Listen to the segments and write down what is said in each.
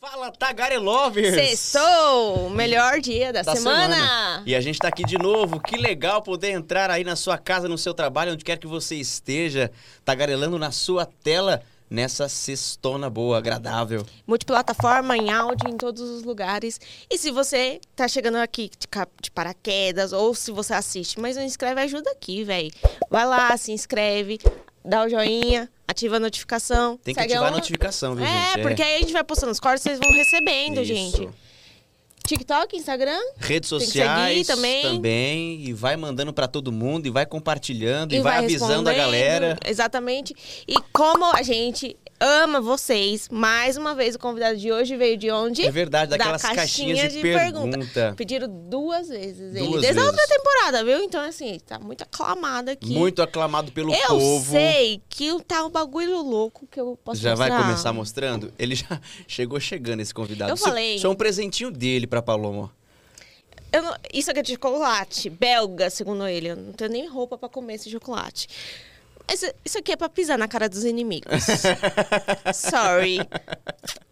Fala, Tagarelovers! Sextou! Melhor dia da, da semana. semana. E a gente tá aqui de novo. Que legal poder entrar aí na sua casa, no seu trabalho, onde quer que você esteja, tagarelando na sua tela nessa sextona boa, agradável. Multiplataforma, em áudio, em todos os lugares. E se você tá chegando aqui de paraquedas, ou se você assiste, mas não inscreve, ajuda aqui, velho. Vai lá, se inscreve, dá o joinha, ativa a notificação. Tem que segue ativar a notificação, viu, É, gente? porque aí a gente vai postando os cortes, vocês vão recebendo, Isso. gente. TikTok, Instagram. Redes sociais seguir também. e vai mandando pra todo mundo e vai compartilhando e, E vai, avisando a galera. Exatamente. E como a gente ama vocês, mais uma vez o convidado de hoje veio de onde? É verdade, Da daquelas caixinhas de, pergunta. Pediram duas vezes ele. Duas Desde a vezes. outra temporada, viu? Então, assim, tá muito aclamado aqui. Muito aclamado pelo Eu povo. sei que tá um bagulho louco que eu posso Já vai mostrar. começar mostrando? Ele já chegou chegando, esse convidado. Eu Isso- falei. Isso é um presentinho dele pra Paloma. Eu não- Isso aqui é de chocolate, belga, segundo ele. Eu não tenho nem roupa pra comer esse chocolate. Isso aqui é pra pisar na cara dos inimigos. Sorry.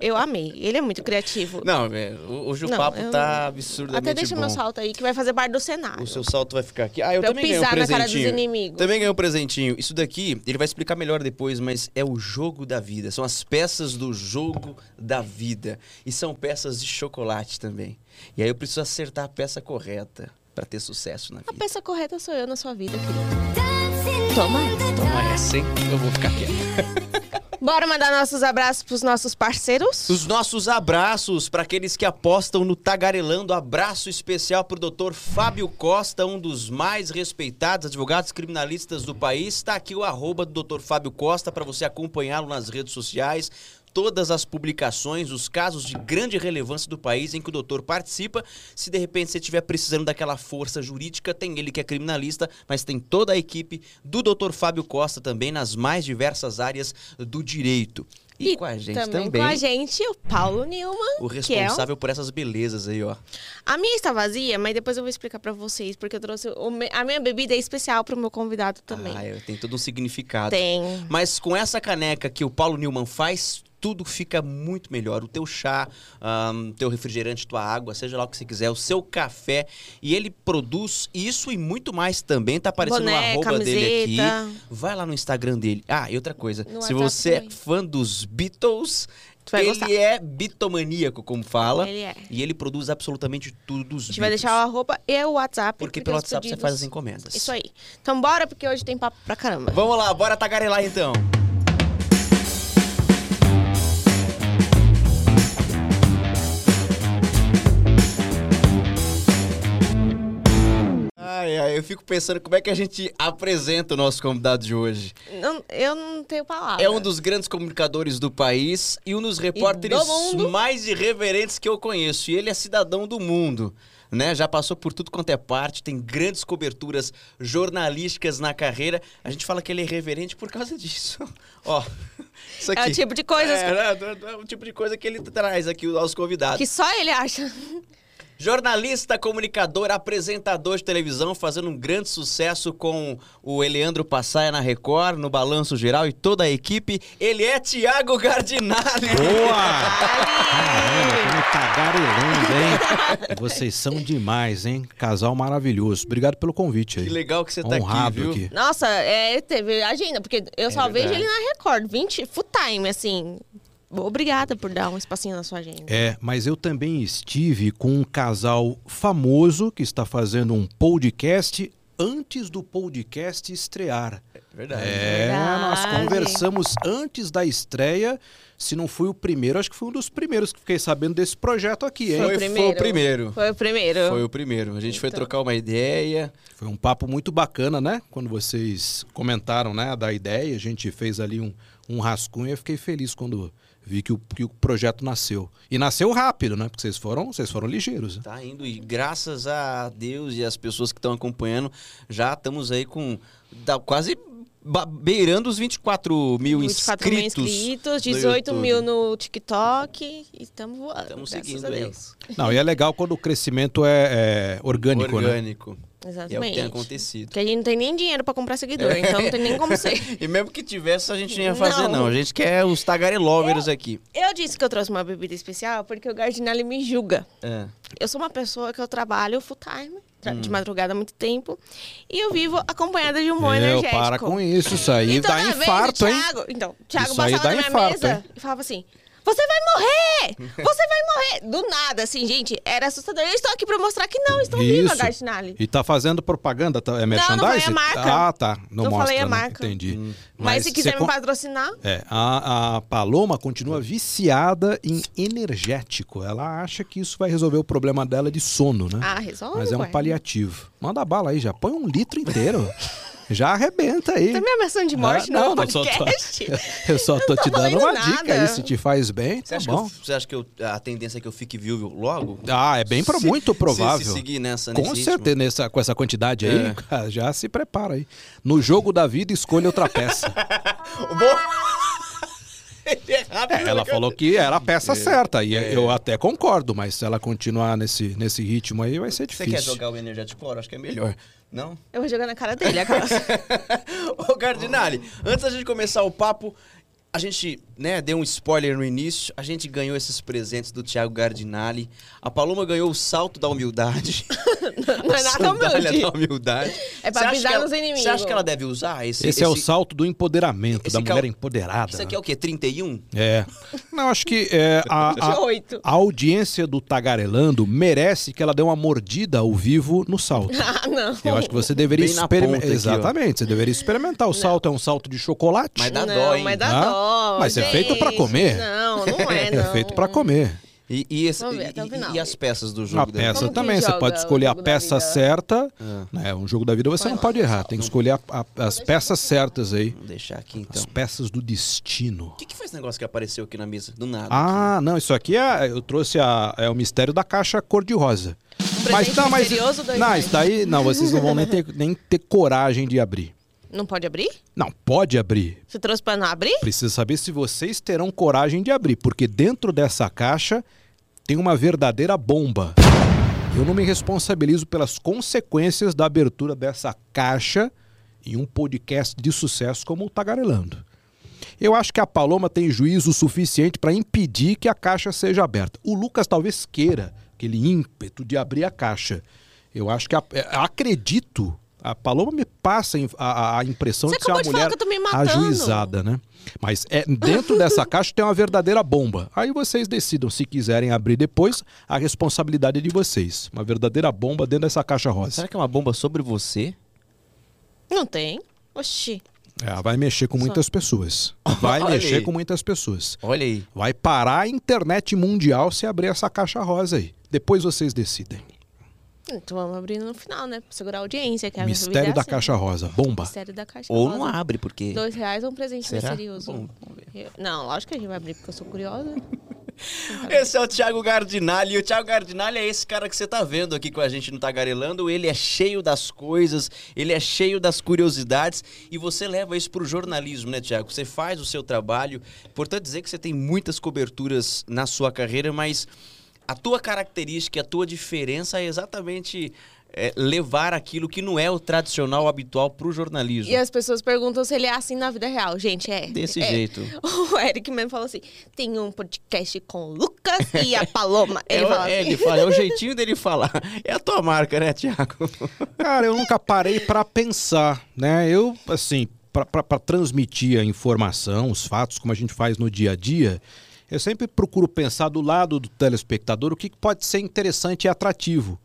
Eu amei. Ele é muito criativo. Não, o- hoje o Não, papo eu- tá absurdamente Até deixa bom. meu salto aí, que vai fazer parte do cenário. O seu salto vai ficar aqui. Ah, eu Pra eu também ganhei um pisar na cara dos presentinho. inimigos. Também ganhei um presentinho. Isso daqui, ele vai explicar melhor depois, mas é o jogo da vida. São as peças do jogo da vida. E são peças de chocolate também. E aí eu preciso acertar a peça correta pra ter sucesso na A vida. peça correta sou eu na sua vida, querido. Toma essa. Toma essa, hein? Eu vou ficar quieto. Bora mandar nossos abraços pros nossos parceiros? Os nossos abraços para aqueles que apostam no Tagarelando. Abraço especial para o Dr. Fábio Costa, um dos mais respeitados advogados criminalistas do país. Está aqui o arroba do Dr. Fábio Costa para você acompanhá-lo nas redes sociais. Todas as publicações, os casos de grande relevância do país em que o doutor participa. Se de repente você estiver precisando daquela força jurídica, tem ele que é criminalista, mas tem toda a equipe do Dr. Fábio Costa também nas mais diversas áreas do direito. E, com a gente também. com a gente, o Paulo Nilman. O que é o- responsável por essas belezas aí, ó. A minha está vazia, mas depois eu vou explicar pra vocês, porque eu trouxe o me- a minha bebida é especial pro meu convidado também. Ah, é, tem todo um significado. Tem. Mas com essa caneca que o Paulo Newman faz, tudo fica muito melhor. O teu chá, o teu refrigerante, tua água, seja lá o que você quiser, o seu café. E ele produz isso e muito mais também. Tá aparecendo Boné, o arroba dele aqui. Vai lá no Instagram dele. Ah, e outra coisa. No se WhatsApp você é também. fã dos Beatles... Ele gostar. é bitomaníaco, como fala. Ele é. E ele produz absolutamente tudo dos A gente vai deixar o arroba e o WhatsApp. Porque pelo WhatsApp você pedidos- faz as encomendas. Isso aí. Então bora, porque hoje tem papo pra caramba. Vamos lá, bora tagarelar então. Ai, ai, eu fico pensando como é que a gente apresenta o nosso convidado de hoje. Não- eu não tenho palavra. É um dos grandes comunicadores do país e um dos repórteres mais irreverentes que eu conheço. E ele é cidadão do mundo. Né? Já passou por tudo quanto é parte, tem grandes coberturas jornalísticas na carreira. A gente fala que ele é irreverente por causa disso. Ó, isso aqui. É o tipo de coisas É, né? é o tipo de coisa que ele traz aqui aos convidados. que só ele acha. Jornalista, comunicador, apresentador de televisão, fazendo um grande sucesso com o Eleandro Passaia na Record, no Balanço Geral e toda a equipe. Ele é Tiago Gardinali. Boa! Caramba, como tagarelando, hein? Vocês são demais, hein? Casal maravilhoso. Obrigado pelo convite aí. Que legal que você tá Honrado aqui, viu? Nossa, é, teve agenda, porque eu só vejo É verdade. ele na Record, 20 full time, assim. Obrigada por dar um espacinho na sua agenda. É, mas eu também estive com um casal famoso que está fazendo um podcast antes do podcast estrear. Verdade. É, nós Verdade. conversamos antes da estreia. Se não fui o primeiro, acho que foi um dos primeiros que fiquei sabendo desse projeto aqui, hein? Foi, o foi primeiro. o primeiro. Foi o primeiro. Foi o primeiro. A gente foi Então. trocar uma ideia. Foi um papo muito bacana, né? Quando vocês comentaram, né, da ideia, a gente fez ali um, um rascunho e eu fiquei feliz quando vi que o, que o projeto nasceu. E nasceu rápido, né? Porque vocês foram, vocês foram ligeiros. né? Tá indo e graças a Deus e as pessoas que estão acompanhando, já estamos aí com dá quase beirando os 24 mil 24 mil inscritos. inscritos, no 18 YouTube. mil no TikTok e estamos voando. Estamos seguindo a aí. Deus. Não, e é legal quando o crescimento é, é orgânico, né? Orgânico. E é o que Exatamente. tem acontecido. Porque a gente não tem nem dinheiro pra comprar seguidor, então não tem nem como ser. E mesmo que tivesse, a gente não ia fazer, não. Não. A gente quer os tagarelovers aqui. Eu disse que eu trouxe uma bebida especial porque o Gardinelli me julga. É. Eu sou uma pessoa que eu trabalho full time, tra- de madrugada há muito tempo, e eu vivo acompanhada de um bom energético. para com isso, isso aí E toda dá vez infarto, o hein? Thiago, Então, o Thiago Isso aí passava dá na minha infarto, mesa hein? e falava assim: Você vai morrer! Você vai morrer! Do nada, assim, gente, era assustador. Eu estou aqui pra mostar que não, estou viva, Isso. Gardinelli. E tá fazendo propaganda, tá- é não merchandising? falei a marca. Ah, tá. Não Não mostra, falei a né? marca. Entendi. Mas, se quiser me con- patrocinar, É, a, a Paloma continua viciada em energético. Ela acha que isso vai resolver o problema dela de sono, né? ah, resolve. Mas é um ué. paliativo. Manda bala aí, já põe um litro inteiro. já arrebenta aí. Tá me ameaçando de morte Ah, no eu só tô- podcast? Eu só tô tô te dando uma nada. dica aí, se te faz bem, Você tá acha, bom. que eu, você acha que eu- a tendência é que eu fique viúvo logo? Ah, é bem pro- Se- muito se- provável. Se, seguir nessa, Com certeza, nessa, com essa quantidade aí, É. cara, já se prepara aí. No jogo da vida, escolha outra peça. Ele é É, ela né? falou que era a peça certa, e eu até concordo, mas se ela continuar nesse, nesse ritmo aí, vai ser Você difícil. quer jogar o energético fora? Acho que é melhor. Não? Eu vou jogar na cara dele, aquelas. Ô, Cardinale, antes da gente começar o papo, a gente, né, deu um spoiler no início. A gente ganhou esses presentes do Thiago Gardinali. A Paloma ganhou o salto da humildade. Não é nada humilde. da humildade. É pra avisar ela- nos inimigos. Você acha que ela deve usar esse? Esse, é o salto do empoderamento, esse da que é mulher o- empoderada. Isso aqui é o quê? 31? É. Não, acho que é, a, a, a audiência do Tagarelando merece que ela dê uma mordida ao vivo no salto. Ah, não. Eu acho que você deveria experimentar. ponta aqui. Exatamente, você deveria experimentar. O salto é um salto de chocolate. Mas dá não, dó, hein? Mas dá Ah, dó. Mas é gente. feito pra comer. Não, não é, É não. feito pra comer. E, e, esse- ver e- e as peças do jogo A peça também, você pode escolher a peça certa. Ah. Né? Um jogo da vida você não lá. pode errar, tem que escolher a- a- as peças certas aí. Vou deixar aqui então. As peças do destino. O que, que foi esse negócio que apareceu aqui na mesa? Do nada. Ah, não, isso aqui é. Eu trouxe a, é o mistério da caixa cor-de-rosa. presente misterioso do não, isso daí. Não, vocês não vão nem ter, nem ter coragem de abrir. Não pode abrir? Não, pode abrir. Você trouxe pra não abrir? Precisa saber se vocês terão coragem de abrir, porque dentro dessa caixa tem uma verdadeira bomba. Eu não me responsabilizo pelas consequências da abertura dessa caixa em um podcast de sucesso como o Tagarelando. Eu acho que a Paloma tem juízo suficiente para impedir que a caixa seja aberta. O Lucas talvez queira aquele ímpeto de abrir a caixa. Eu acho que a- é, acredito. A Paloma me passa a, a- impressão Você de ser uma acabou de mulher que eu tô me matando. ajuizada, né? Mas é, dentro dessa caixa tem uma verdadeira bomba. Aí vocês decidam se quiserem abrir depois, a responsabilidade é de vocês. Uma verdadeira bomba dentro dessa caixa rosa. Será que é uma bomba sobre você? Não tem. Oxi. É, vai mexer com muitas pessoas. Vai Olha mexer aí. com muitas pessoas. Olha aí. Vai parar a internet mundial se abrir essa caixa rosa aí. Depois vocês decidem. Então vamos abrir no final, né? Pra segurar a audiência. Que a minha Mistério é da assim. caixa rosa. Bomba. Mistério da caixa Ou rosa. não abre, porque. Dois reais é um presente Será? misterioso. Bom, vamos ver. Eu- Não, lógico que a gente vai abrir porque eu sou curiosa. Esse é o Thiago Gardinali. E o Thiago Gardinali é esse cara que você tá vendo aqui com a gente no Tagarelando. Ele é cheio das coisas, ele é cheio das curiosidades. E você leva isso pro jornalismo, né, Thiago? Você faz o seu trabalho. Importante dizer que você tem muitas coberturas na sua carreira, mas a tua característica, a tua diferença é exatamente é, levar aquilo que não é o tradicional, habitual pro jornalismo. E as pessoas perguntam se ele é assim na vida real. Gente, é. Desse é. jeito. O Eric mesmo falou assim: tem um podcast com o Lucas e a Paloma. Ele é, o- fala é, assim. ele fala, é o jeitinho dele falar. É a tua marca, né, Thiago? Cara, eu nunca parei pra pensar, né? Eu, assim, pra transmitir a informação, os fatos, como a gente faz no dia a dia, eu sempre procuro pensar do lado do telespectador o que pode ser interessante e atrativo.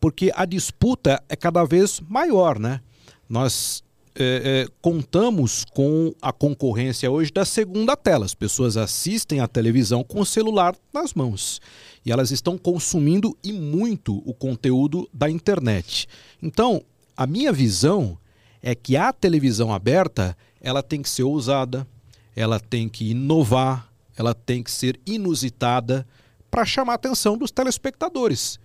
Porque a disputa é cada vez maior, né? Nós é, é, contamos com a concorrência hoje da segunda tela. As pessoas assistem à televisão com o celular nas mãos. E elas estão consumindo e muito o conteúdo da internet. Então, a minha visão é que a televisão aberta ela tem que ser ousada, ela tem que inovar, ela tem que ser inusitada para chamar a atenção dos telespectadores.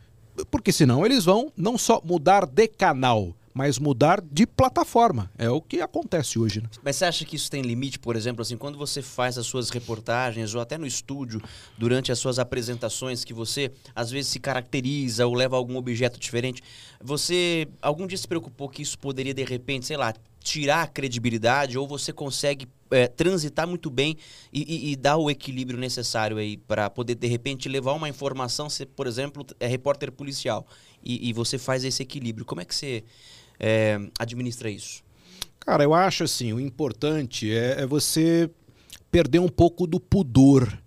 Porque senão eles vão não só mudar de canal, mas mudar de plataforma. É o que acontece hoje. Né? Mas você acha que isso tem limite, por exemplo, assim, quando você faz as suas reportagens ou até no estúdio, durante as suas apresentações, que você às vezes se caracteriza ou leva algum objeto diferente, você algum dia se preocupou que isso poderia, de repente, sei lá, tirar a credibilidade ou você consegue é, transitar muito bem e, e, e, dar o equilíbrio necessário aí para poder de repente levar uma informação, se por exemplo é repórter policial e, e você faz esse equilíbrio, como é que você é, administra isso? Cara, eu acho assim, o importante é, é você perder um pouco do pudor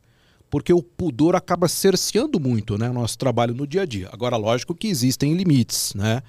porque o pudor acaba cerceando muito né, o nosso trabalho no dia a dia. Agora, lógico que existem limites, né?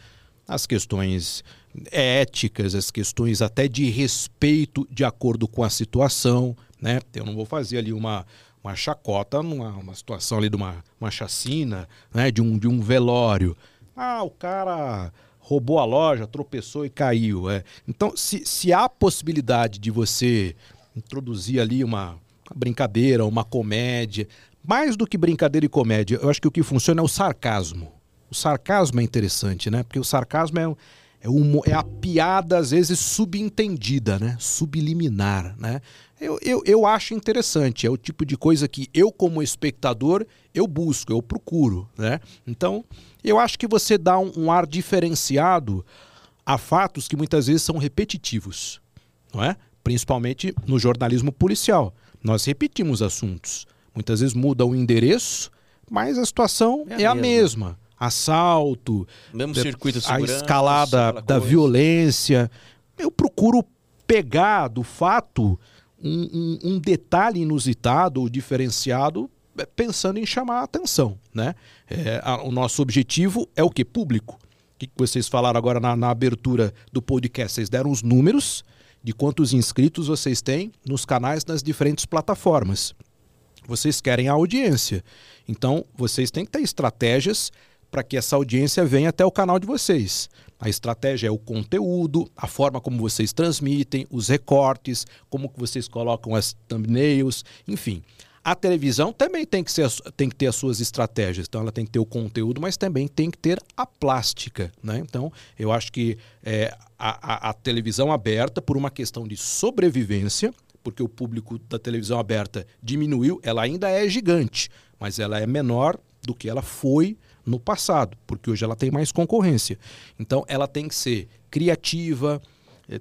As questões éticas, as questões até de respeito de acordo com a situação, né? Eu não vou fazer ali uma, uma chacota numa uma situação ali de uma, uma chacina, né? De um, de um velório. Ah, o cara roubou a loja, tropeçou e caiu. É. Então, se, se há possibilidade de você introduzir ali uma, uma brincadeira, uma comédia, mais do que brincadeira e comédia, eu acho que o que funciona é o sarcasmo. O sarcasmo é interessante, né? Porque o sarcasmo é, é, uma, é a piada, às vezes, subentendida, né? Subliminar, né? Eu, eu, eu acho interessante, é o tipo de coisa que eu, como espectador, eu busco, eu procuro, né? Então, eu acho que você dá um, um ar diferenciado a fatos que muitas vezes são repetitivos, não é? Principalmente no jornalismo policial. Nós repetimos assuntos. Muitas vezes muda o endereço, mas a situação é a, é a mesma assalto, mesmo circuito a escalada da coisa. violência. Eu procuro pegar do fato um, um, um, detalhe inusitado ou diferenciado é, pensando em chamar a atenção. Né? É, a, o nosso objetivo é o que? Público. O que vocês falaram agora na, na abertura do podcast? Vocês deram os números de quantos inscritos vocês têm nos canais das diferentes plataformas. Vocês querem a audiência. Então, vocês têm que ter estratégias para que essa audiência venha até o canal de vocês. A estratégia é o conteúdo, a forma como vocês transmitem, os recortes, como que vocês colocam as thumbnails, enfim. A televisão também tem que, ser, tem que ter as suas estratégias. Então, ela tem que ter o conteúdo, mas também tem que ter a plástica. Né? Então, eu acho que é, a, a, a televisão aberta, por uma questão de sobrevivência, porque o público da televisão aberta diminuiu, ela ainda é gigante, mas ela é menor do que ela foi no passado, porque hoje ela tem mais concorrência. Então ela tem que ser criativa,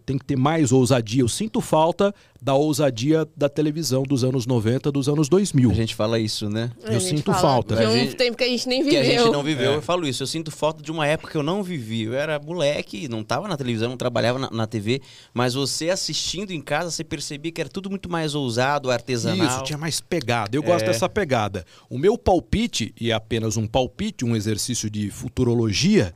tem que ter mais ousadia. Eu sinto falta da ousadia da televisão dos anos 90, dos anos 2000. A gente fala isso, né? Eu sinto falta. De um gente, tempo que a gente nem viveu. Que a gente não viveu. É. Eu falo isso. Eu sinto falta de uma época que eu não vivi. Eu era moleque, não estava na televisão, não trabalhava na, na, TV, mas você assistindo em casa, você percebia que era tudo muito mais ousado, artesanal. Isso, tinha mais pegada. Eu gosto é. dessa pegada. O meu palpite, e é apenas um palpite, um exercício de futurologia,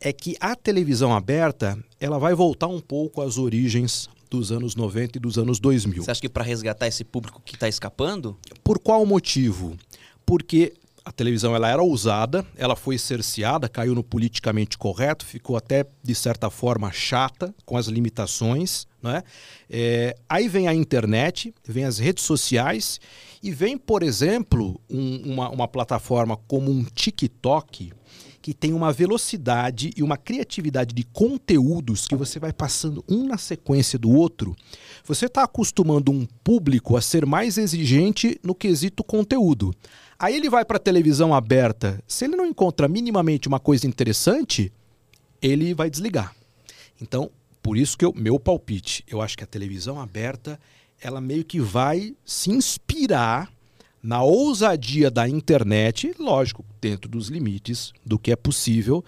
é que a televisão aberta ela vai voltar um pouco às origens dos anos 90 e dos anos 2000. Você acha que para resgatar esse público que está escapando? Por qual motivo? Porque a televisão ela era ousada, ela foi cerceada, caiu no politicamente correto, ficou até de certa forma chata com as limitações, né? É, aí vem a internet, vem as redes sociais e vem, por exemplo, um, uma, uma plataforma como um TikTok que tem uma velocidade e uma criatividade de conteúdos que você vai passando um na sequência do outro. Você está acostumando um público a ser mais exigente no quesito conteúdo. Aí ele vai para a televisão aberta. Se ele não encontra minimamente uma coisa interessante, ele vai desligar. Então, por isso que o meu palpite, eu acho que a televisão aberta, ela meio que vai se inspirar na ousadia da internet, lógico, dentro dos limites do que é possível,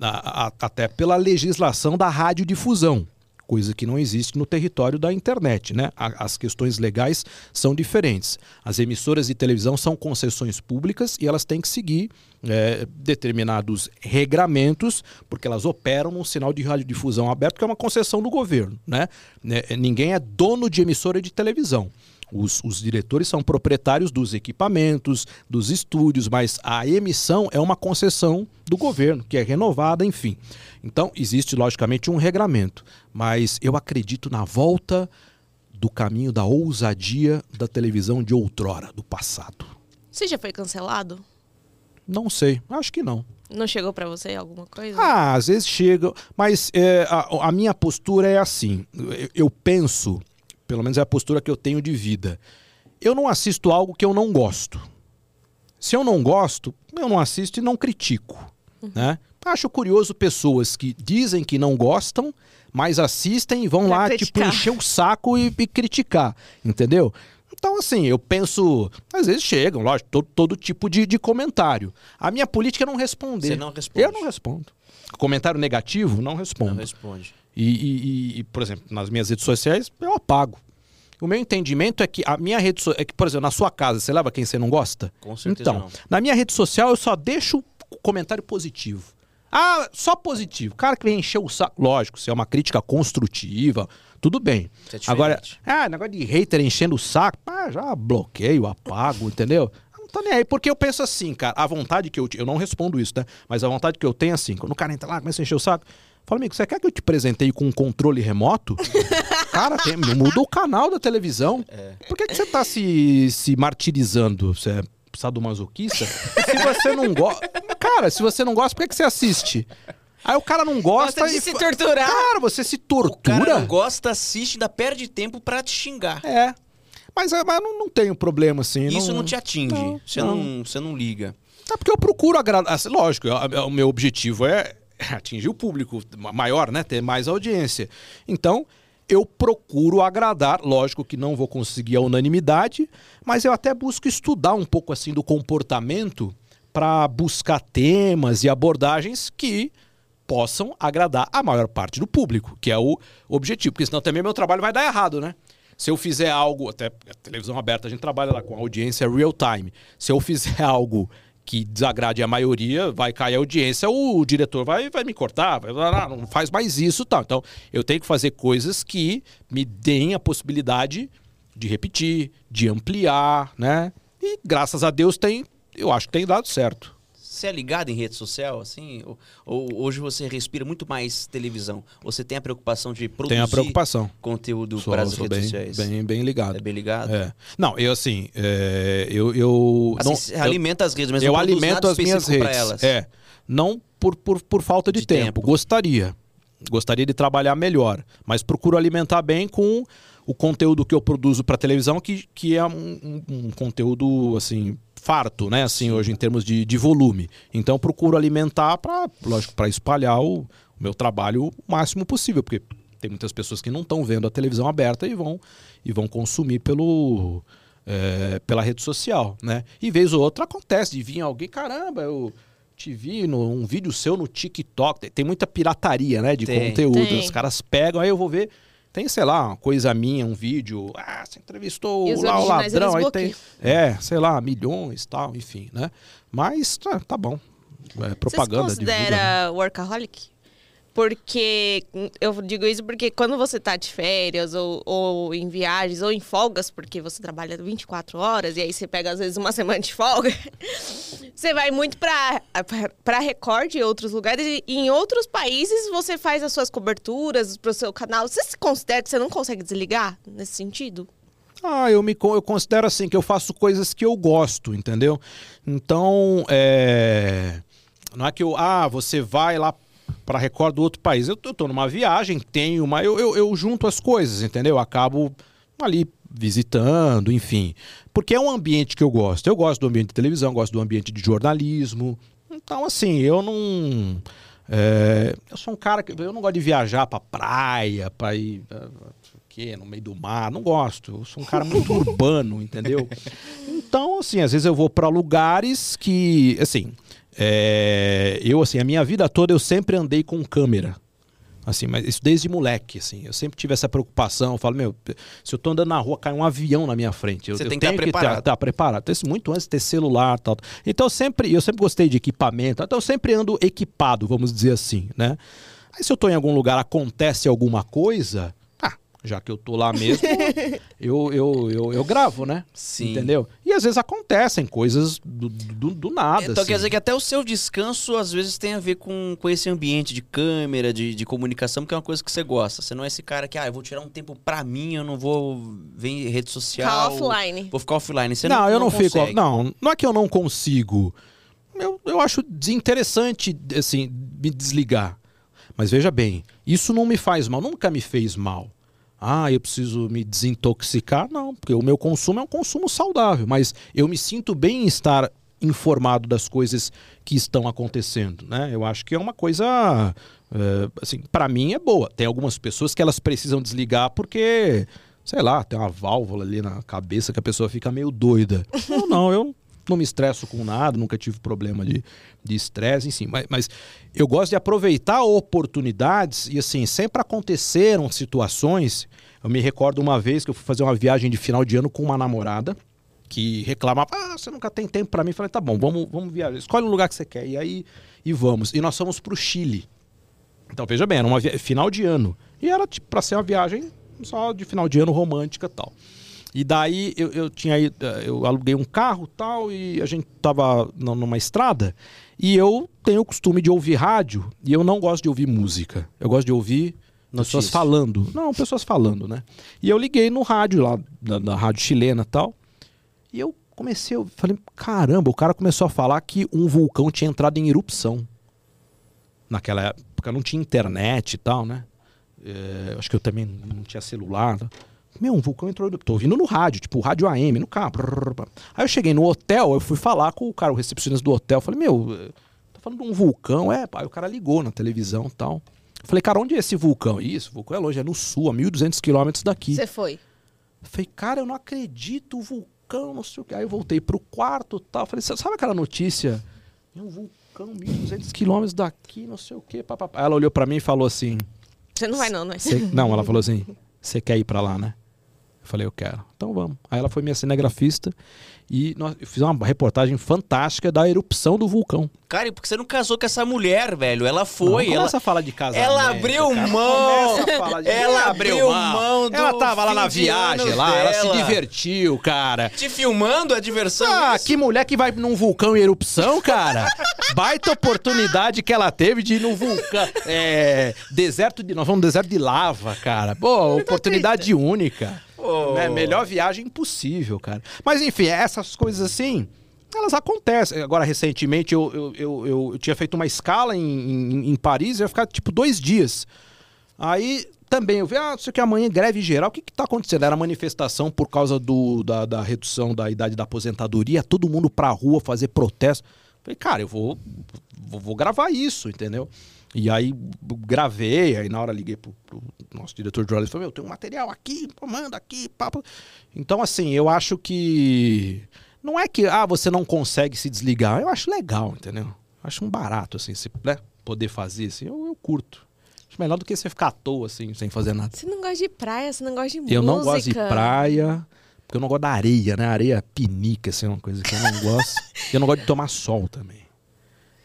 a, a, até pela legislação da radiodifusão, coisa que não existe no território da internet. Né? A, as questões legais são diferentes. As emissoras de televisão são concessões públicas e elas têm que seguir é, determinados regramentos, porque elas operam num sinal de radiodifusão aberto, que é uma concessão do governo. Né? É, ninguém é dono de emissora de televisão. Os, os, diretores são proprietários dos equipamentos, dos estúdios, mas a emissão é uma concessão do governo, que é renovada, enfim. Então, existe logicamente um regramento, mas eu acredito na volta do caminho da ousadia da televisão de outrora, do passado. Você já foi cancelado? Não sei, acho que não. Não chegou pra você alguma coisa? Ah, às vezes chega, mas é, a, a minha postura é assim. Eu, eu penso, pelo menos é a postura que eu tenho de vida. Eu não assisto algo que eu não gosto. Se eu não gosto, eu não assisto e não critico, né? Acho curioso pessoas que dizem que não gostam, mas assistem e vão Pra lá criticar. tipo encher o saco e, e criticar, entendeu? Então, assim, eu penso. Às vezes chegam, lógico, todo, todo tipo de, de comentário. A minha política é não responder. Você não responde. Eu não respondo. Comentário negativo, não respondo. Não responde. E, e- e- por exemplo, nas minhas redes sociais, eu apago. O meu entendimento é que a minha rede social. É que, por exemplo, na sua casa, você leva quem você não gosta? Com certeza Então, não. na minha rede social, eu só deixo o comentário positivo. Ah, só positivo. Cara que vem encher o saco. Lógico, se é uma crítica construtiva, tudo bem. É. Agora, ah, negócio de hater enchendo o saco, ah, já bloqueio, apago, entendeu? Não tô nem aí, porque eu penso assim, cara, a vontade que eu. Eu não respondo isso, né? Mas a vontade que eu tenho é assim, quando o cara entra lá, começa a encher o saco. Fala, amigo, você quer que eu te presenteie com um controle remoto? Cara, tem, muda o canal da televisão. Por que, que você tá se, se martirizando? Você é sadomasoquista? se você não gosta. Cara, se você não gosta, por que, que você assiste? Aí o cara não gosta Gosta de e. se torturar. Cara, você se O cara tortura. não gosta, assiste, ainda perde tempo pra te xingar. É. Mas, é, mas não, não tenho problema, assim. Isso não, te atinge. não, você, não. você não liga. É porque eu procuro agradar. Lógico, o meu objetivo é atingir o público ma- maior, né? Ter mais audiência. Então, eu procuro agradar. Lógico que não vou conseguir a unanimidade, mas eu até busco estudar um pouco assim do comportamento para buscar temas e abordagens que possam agradar a maior parte do público, que é o objetivo. Porque senão também meu trabalho vai dar errado, né? Se eu fizer algo, até televisão aberta, a gente trabalha lá com audiência real time. Se eu fizer algo que desagrade a maioria, vai cair a audiência, o diretor vai, vai me cortar, vai, ah, não faz mais isso, tal. Então, eu tenho que fazer coisas que me deem a possibilidade de repetir, de ampliar, né? E graças a Deus tem, eu acho que tem dado certo. Você é ligado em rede social, assim? Ou, ou hoje você respira muito mais televisão? Você tem a preocupação de produzir Tenho a preocupação. conteúdo Sou, para as redes bem, sociais? bem, bem ligado. É bem ligado? É. Não, eu assim, é, eu, eu Assim, não, você eu- alimenta as redes, mas eu alimento as minhas redes. É, não por, por, por falta de, De tempo. tempo. Gostaria. Gostaria de trabalhar melhor, mas procuro alimentar bem com o conteúdo que eu produzo para televisão, que, que é um, um- um conteúdo assim farto, né? Assim hoje em termos de, de volume. Então procuro alimentar para, lógico, para espalhar o, o meu trabalho o máximo possível, porque tem muitas pessoas que não estão vendo a televisão aberta e vão e vão consumir pelo é, pela rede social, né? E vez ou outra acontece de vir alguém, caramba, eu te vi num vídeo seu no TikTok. Tem, tem muita pirataria, né? De Tem. conteúdo. Tem. Os caras pegam, aí eu vou ver. Tem, sei lá, uma coisa minha, um vídeo. Ah, você entrevistou E lá o ladrão. Aí tem. É, sei lá, milhões tal, enfim, né? Mas tá, tá bom. É propaganda. Você se divulga, né? considera workaholic? Porque eu digo isso porque quando você tá de férias ou, ou em viagens ou em folgas, porque você trabalha 24 horas e aí você pega às vezes uma semana de folga, você vai muito pra, pra Record e outros lugares e em outros países você faz as suas coberturas pro seu canal. Você se considera que você não consegue desligar nesse sentido? Ah, eu me eu considero assim que eu faço coisas que eu gosto, entendeu? Então, é... não é que eu, ah, você vai lá para Record do outro país. Eu, tô numa viagem, tenho uma, eu, eu, eu junto as coisas, entendeu? Eu acabo ali visitando, enfim, porque é um ambiente que eu gosto. Eu gosto do ambiente de televisão, gosto do ambiente de jornalismo. Então, assim, eu não é, eu sou um cara que eu não gosto de viajar pra praia, pra ir quê, no meio do mar, não gosto. Eu sou um cara muito urbano, entendeu? Então, assim, às vezes eu vou pra lugares que, assim, é, eu assim, a minha vida toda eu sempre andei com câmera. Assim, mas isso desde moleque, assim. Eu sempre tive essa preocupação. Eu falo, meu, se eu tô andando na rua, cai um avião na minha frente. Eu, Você eu tem que tenho estar que preparado. estar preparado. Isso muito antes de ter celular tal. Então eu sempre, eu sempre gostei de equipamento. Então eu sempre ando equipado, vamos dizer assim, né? Aí se eu tô em algum lugar, acontece alguma coisa, já que eu tô lá mesmo, eu, eu, eu, eu gravo, né? Sim. Entendeu? E às vezes acontecem coisas do, do, do nada. Então quer assim. dizer que até o seu descanso às vezes tem a ver com, com esse ambiente de câmera, de, de comunicação, que é uma coisa que você gosta. Você não é esse cara que, ah, eu vou tirar um tempo pra mim, eu não vou ver em rede social. Ficar offline. Vou ficar offline. Você não, não, eu não, fico. consegue. Não, não é que eu não consigo. eu, eu acho desinteressante, assim, me desligar. Mas veja bem, isso não me faz mal, nunca me fez mal. Ah, eu preciso me desintoxicar? Não, porque o meu consumo é um consumo saudável, mas eu me sinto bem em estar informado das coisas que estão acontecendo, né? Eu acho que é uma coisa, é, assim, para mim é boa. Tem algumas pessoas que elas precisam desligar porque, sei lá, tem uma válvula ali na cabeça que a pessoa fica meio doida. Eu não, eu não me estresso com nada, nunca tive problema de estresse, enfim. Mas, mas, eu gosto de aproveitar oportunidades e, assim, sempre aconteceram situações. Eu me recordo uma vez que eu fui fazer uma viagem de final de ano com uma namorada que reclamava, ah, você nunca tem tempo para mim. Eu falei, tá bom, vamos, vamos viajar, escolhe um lugar que você quer. E aí, e vamos. E nós fomos o Chile. Então, veja bem, era uma final de ano. E era, tipo, para ser uma viagem só de final de ano romântica tal. E daí eu, eu tinha eh, eu aluguei um carro tal e a gente tava numa estrada e eu tenho o costume de ouvir rádio e eu não gosto de ouvir música. Eu gosto de ouvir pessoas falando. Não, pessoas falando, né? E eu liguei no rádio lá, da, da rádio chilena tal. E eu comecei, eu falei, caramba, o cara começou a falar que um vulcão tinha entrado em erupção. Naquela época não tinha internet e tal, né? É, acho que eu também não tinha celular. Tá? Meu, um vulcão entrou. Tô ouvindo no rádio, tipo, rádio AM, no carro. Aí eu cheguei no hotel, eu fui falar com o cara, o recepcionista do hotel. Falei, meu, tô falando de um vulcão. É, pai, o cara ligou na televisão e tal. falei, cara, onde é esse vulcão? Isso, o vulcão é longe, é no sul, a 1.200 quilômetros daqui. Você foi? falei, cara, eu não acredito, o vulcão, não sei o que. Aí eu voltei pro quarto e tal. Falei, sabe aquela notícia? Um vulcão, 1.200 quilômetros daqui, não sei o que. Ela olhou para mim e falou assim. Você não vai, não, não é? Não, ela falou assim: você quer ir para lá, né? Eu falei, eu quero. Então vamos. Aí ela foi minha cinegrafista e nós, eu fiz uma reportagem fantástica da erupção do vulcão. Cara, e por que você não casou com essa mulher, velho? Ela foi. Não, ela a falar de casamento. Ela abriu cara. mão. De... Ela abriu mão. ela tava lá na viagem lá, dela. ela se divertiu, cara. Te filmando a diversão. Ah, isso? que mulher que vai num vulcão em erupção, cara. Baita oportunidade que ela teve de ir num vulcão. É, deserto de. Nós vamos no deserto de lava, cara. Pô, oportunidade única. Oh. Né? Melhor viagem possível, cara. Mas enfim, essas coisas assim, elas acontecem. Agora, recentemente, eu, eu, eu, eu, tinha feito uma escala em, em, em Paris, ia ficar tipo dois dias. Aí também eu vi, ah, não sei o que, amanhã greve geral. O que está acontecendo? Era manifestação por causa do, da, da, redução da idade da aposentadoria, todo mundo pra rua fazer protesto. Falei, cara, eu vou, vou, vou gravar isso, entendeu? E aí gravei, aí na hora liguei pro, pro nosso diretor de jornalismo e falei, meu, tem um material aqui, manda aqui, papo. Então, assim, eu acho que. Não é que ah, você não consegue se desligar. Eu acho legal, entendeu? Eu acho um barato, assim, se né, poder fazer, assim, eu, eu curto. Acho melhor do que você ficar à toa, assim, sem fazer nada. Você não gosta de praia, você não gosta de música. Eu não gosto de praia, porque eu não gosto da areia, né? Areia pinica, assim, é uma coisa que eu não gosto. e eu não gosto de tomar sol também.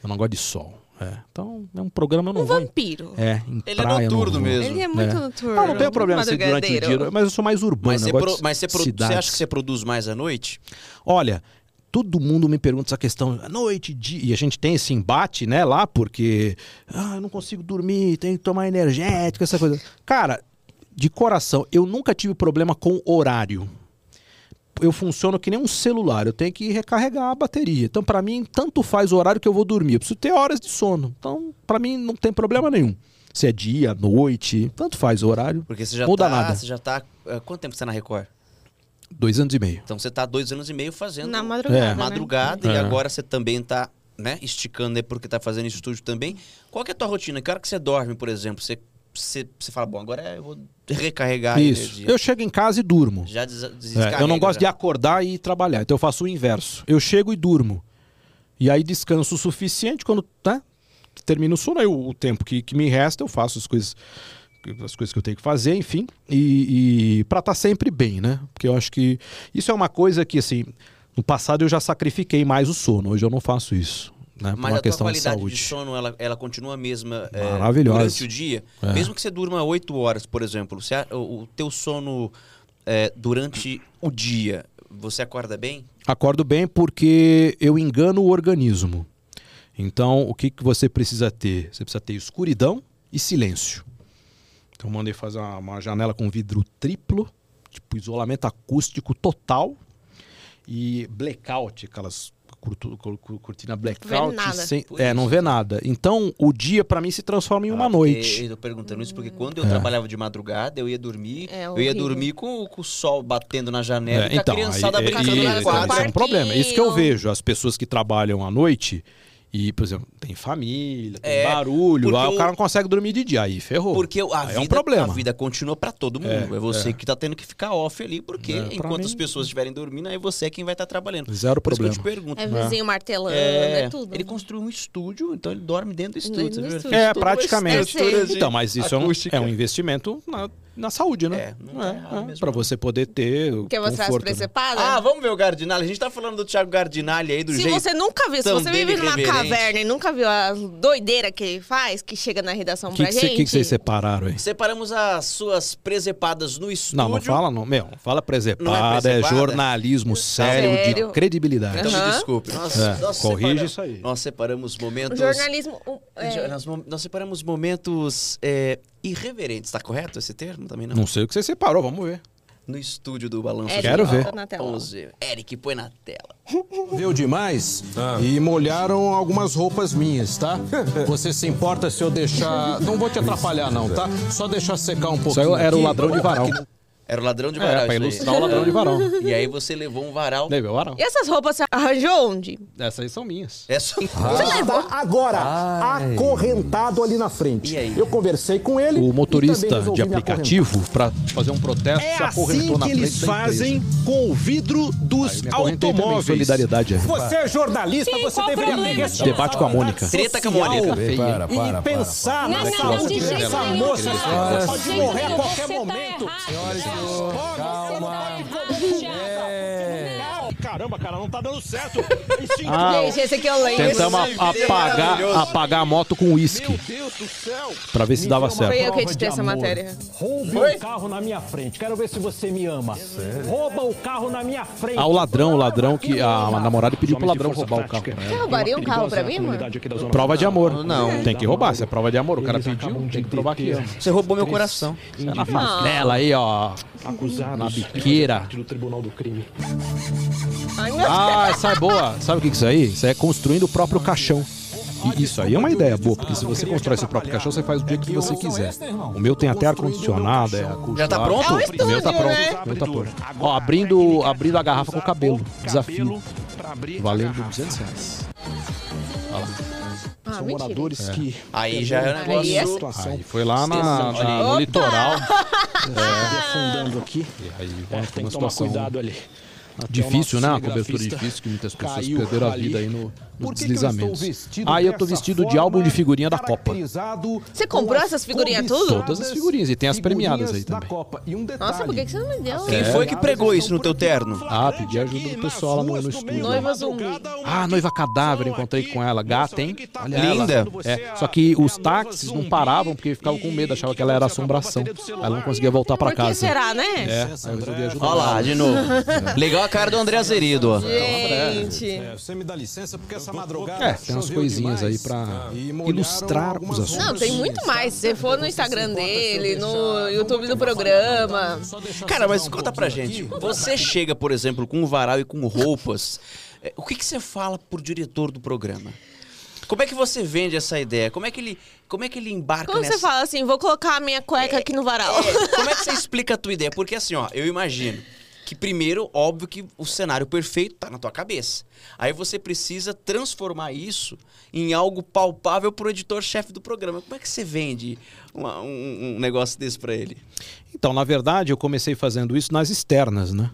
Eu não gosto de sol. É. Então, é um programa eu não um vou. vampiro. É, em Ele é praia, é noturno mesmo. Ele é muito é. noturno. Não, não tem problema ser durante o dia, mas eu sou mais urbano. Mas, você, pro, mas você, você, acha que você produz mais à noite? Olha, todo mundo me pergunta essa questão, à noite, dia, e a gente tem esse embate, né, lá, porque ah, eu não consigo dormir, tenho que tomar energético, essa coisa. Cara, de coração, eu nunca tive problema com horário eu funciono que nem um celular, eu tenho que recarregar a bateria. Então, para mim, tanto faz o horário que eu vou dormir. Eu preciso ter horas de sono. Então, para mim, não tem problema nenhum. Se é dia, noite, tanto faz o horário. Porque você já muda tá, nada. Você já tá. Uh, quanto tempo você tá na Record? Dois anos e meio. Então você tá dois anos e meio fazendo. Na madrugada. É. Madrugada, né? e agora você também tá. Né, esticando né, porque tá fazendo estúdio também. Qual que é a tua rotina? Que hora que você dorme, por exemplo? Você você, você fala, bom, agora eu vou recarregar Isso. Eu chego em casa e durmo. Já des é, Eu não gosto já. de acordar e trabalhar, então eu faço o inverso. Eu chego e durmo. E aí descanso o suficiente quando tá, termino o sono, aí o, o tempo que, que me resta eu faço as coisas as coisas que eu tenho que fazer, enfim, e, e para estar tá sempre bem, né? Porque eu acho que isso é uma coisa que, assim, no passado eu já sacrifiquei mais o sono, hoje eu não faço isso. Né, Mas a questão qualidade de, de, sono, ela, ela continua a mesma é, durante o dia? É. Mesmo que você durma 8 horas, por exemplo, o, o teu sono é, durante o dia, você acorda bem? Acordo bem porque eu engano o organismo. Então, o que, que você precisa ter? Você precisa ter escuridão e silêncio. Então, mandei fazer uma, uma janela com vidro triplo, tipo isolamento acústico total e blackout, aquelas curtu- cortina blackout. Vê nada. sem- é, não isso. vê nada. Então, o dia pra mim se transforma em uma Ah, noite. Eu tô perguntando isso porque quando eu É. trabalhava de madrugada, eu ia dormir, É eu ia dormir com, com o sol batendo na janela É, e então, a criançada aí, é- brincando e- na quadra. é um problema. Isso que eu vejo. As pessoas que trabalham à noite e, por exemplo, tem família, tem É, barulho, aí o cara não consegue dormir de dia. Aí ferrou. Porque a Aí vida, é um problema. a vida continua pra todo mundo. É, É, você é. que tá tendo que ficar off ali, porque É, enquanto mim- as pessoas estiverem dormindo, aí você é quem vai estar trabalhando. Zero Por isso que eu problema. te pergunto. É vizinho martelando, é, É, tudo. ele construiu um estúdio, então ele dorme dentro do estúdio. Dentro você do viu? estúdio. É, praticamente. Então, mas isso é um, acústica. é um investimento na, na saúde, né? É, não tá Pra não. você poder ter. o Quer mostrar as conforto, né? precepadas? Ah, vamos ver o Gardinali. A gente tá falando do Thiago Gardinali aí, do Se jeito... você nunca viu, se você vive numa reverente. Caverna e nunca viu a doideira que ele faz, que chega na redação O que, pra que, gente. que que vocês separaram aí? Separamos as suas presepadas no estúdio. Não, não fala, não. Meu, fala presepada, é é, jornalismo sério, Sério. de credibilidade. Então me Aham. desculpe. Nós, É, nós corrige isso aí. Nós separamos O momentos... jornalismo. um, é, Nós, nós separamos momentos é, irreverentes, tá correto esse termo? Também não. Não sei o que você separou, vamos ver. No estúdio do Balanço Eric, Quero ver. na tela. Vamos ver. Eric, põe na tela. Choveu demais e molharam algumas roupas minhas, tá? Você se importa se eu deixar. Não vou te atrapalhar, não, tá? Só deixar secar um Isso pouquinho. aí era o ladrão de varal. Era o ladrão de varal. É, pra ilustrar o ladrão de varal. E aí você levou um varal. Levei o varal. E essas roupas você arranjou onde? Essas aí são minhas. É só... Está agora acorrentado ali na frente. E aí? Eu conversei com ele. O e motorista de aplicativo, pra fazer um protesto, É se acorrentou assim na que frente eles fazem com o vidro dos automóveis. solidariedade. é. Você é jornalista, você deveria ter responsabilidade Debate com a Mônica. Treta com a Mônica. Para, para, e para. pensar Não, na saúde dessa moça. pode morrer a qualquer você tá momento. Errado. Calma. Caramba, cara, não tá dando certo. Ah, Gente, esse aqui eu lembro. Tentamos Esse a- vídeo é apagar, maravilhoso. apagar a moto com uísque, Meu Deus do céu. pra ver se dava Foi certo. eu que editei essa matéria. Roube o carro na minha frente. Quero ver se você me ama. Rouba o carro na minha frente. Ah, o ladrão, o ladrão que a namorada pediu pro ladrão roubar o carro. Você roubaria um carro pra mim, mano? Prova de amor. Não. Tem que roubar, se é prova de amor. O cara pediu, tem que provar que ama. Você roubou meu coração. É na favela aí, ó. Acusados Na biqueira. do Tribunal do Crime. Ah, essa é boa. Sabe o que que é isso aí? Isso aí é construindo o próprio caixão. E isso aí é uma ideia boa, porque se você constrói seu próprio caixão, você faz do jeito que você quiser. O meu tem até ar-condicionado, é acolchoado. Já tá pronto? O meu estúdio, tá pronto. né? O meu tá pronto. Ó, abrindo, abrindo a garrafa com o cabelo. Desafio. Valendo 200 reais. Ah, São mentira. moradores que. Aí já é um negócio... é- situação Aí foi lá na, na- no Opa! litoral. afundando aqui. E aí É, tem que tomar situação cuidado ali. Até difícil, né? Uma cobertura difícil que muitas pessoas caiu perderam a ali. vida aí no, eu estou deslizamentos. vestido Ah, eu tô vestido de álbum de figurinha da Copa. Você com comprou as essas figurinhas tudo? Todas as figurinhas, e tem as premiadas aí também. Copa. E um detalhe, Nossa, por que que você não me deu? Quem foi que pregou isso no teu terno? Ah, pedi ajuda do pessoal lá no, no estúdio. Noiva zumbi. Ah, noiva cadáver, encontrei com ela. Gata, hein? Olha Linda. É, só que os táxis não paravam porque ficavam com medo, achavam que ela era assombração. Ela não conseguia voltar pra Por que casa. será, né? É, aí eu resolvi ajudar. Olha lá, de novo. Legal a cara do André Azerido, ó. Gente. É, você me dá licença porque essa madrugada É, tem umas coisinhas aí pra ilustrar os assuntos. Não, tem muito mais. Se você for no Instagram dele, no YouTube do programa. Cara, mas conta pra gente. Você chega, por exemplo, com um varal e com roupas. é, O que, que você fala pro diretor do programa? Como é que você vende essa ideia? Como é que ele, como é que ele embarca Quando nessa... você fala assim, vou colocar a minha cueca aqui no varal. É, como é que você explica a tua ideia? Porque assim, ó, eu imagino que primeiro, óbvio que o cenário perfeito tá na tua cabeça. Aí você precisa transformar isso em algo palpável pro editor-chefe do programa. Como é que você vende uma- um, um negócio desse pra ele? Então, na verdade, eu comecei fazendo isso nas externas, né?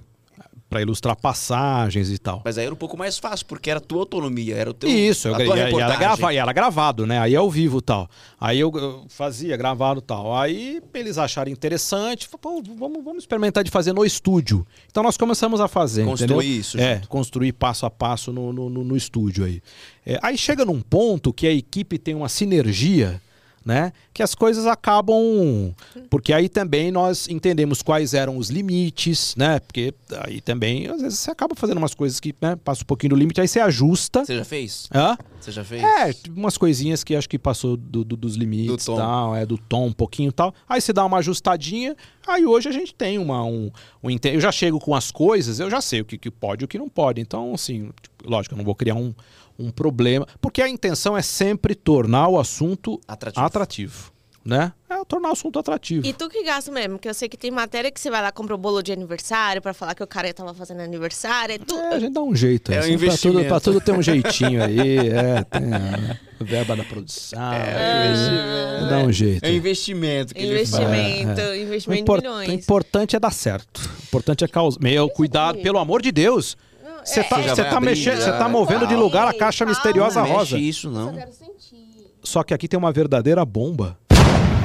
Pra ilustrar passagens e tal. Mas aí era um pouco mais fácil, porque era a tua autonomia, era o teu Isso, eu, a tua e, e era reportagem. grava, era gravado, né? Aí é ao vivo tal. Aí eu, eu fazia gravado e tal. Aí eles acharam interessante, pô, vamos, vamos experimentar de fazer no estúdio. Então nós começamos a fazer. Construir entendeu? isso É, junto. construir passo a passo no, no, no- no estúdio aí. É, aí chega num ponto que a equipe tem uma sinergia. Né? Que as coisas acabam. Porque aí também nós entendemos quais eram os limites, né? Porque aí também, às vezes, você acaba fazendo umas coisas que né, passa um pouquinho do limite, aí você ajusta. Você já fez? Hã? Você já fez? É, umas coisinhas que acho que passou do- do- dos limites Do tal, é do tom um pouquinho e tal. Aí você dá uma ajustadinha, aí hoje a gente tem uma, um, um Eu já chego com as coisas, eu já sei o que, que pode e o que não pode. Então, assim, tipo, lógico, eu não vou criar um, um problema, porque a intenção é sempre tornar o assunto Atrativo. atrativo, né? É tornar o assunto atrativo. E tu que gasta mesmo, que eu sei que tem matéria que você vai lá comprar o bolo de aniversário pra falar que o cara tava fazendo aniversário. É tu... É, a gente dá um jeito. É um assim, pra, tudo, investimento. pra tudo ter um jeitinho aí. É, tem a verba da produção. investimento. Dá um jeito. É um investimento que ele faz. Investimento, O, investimento impor- de o milhões. importante é dar certo. O importante é causar. Meu, cuidado, pelo amor de Deus. Você tá, vai tá abrir, mexendo, você tá movendo de lugar a caixa calma. misteriosa Não rosa. mexe isso, não. Só que aqui tem uma verdadeira bomba.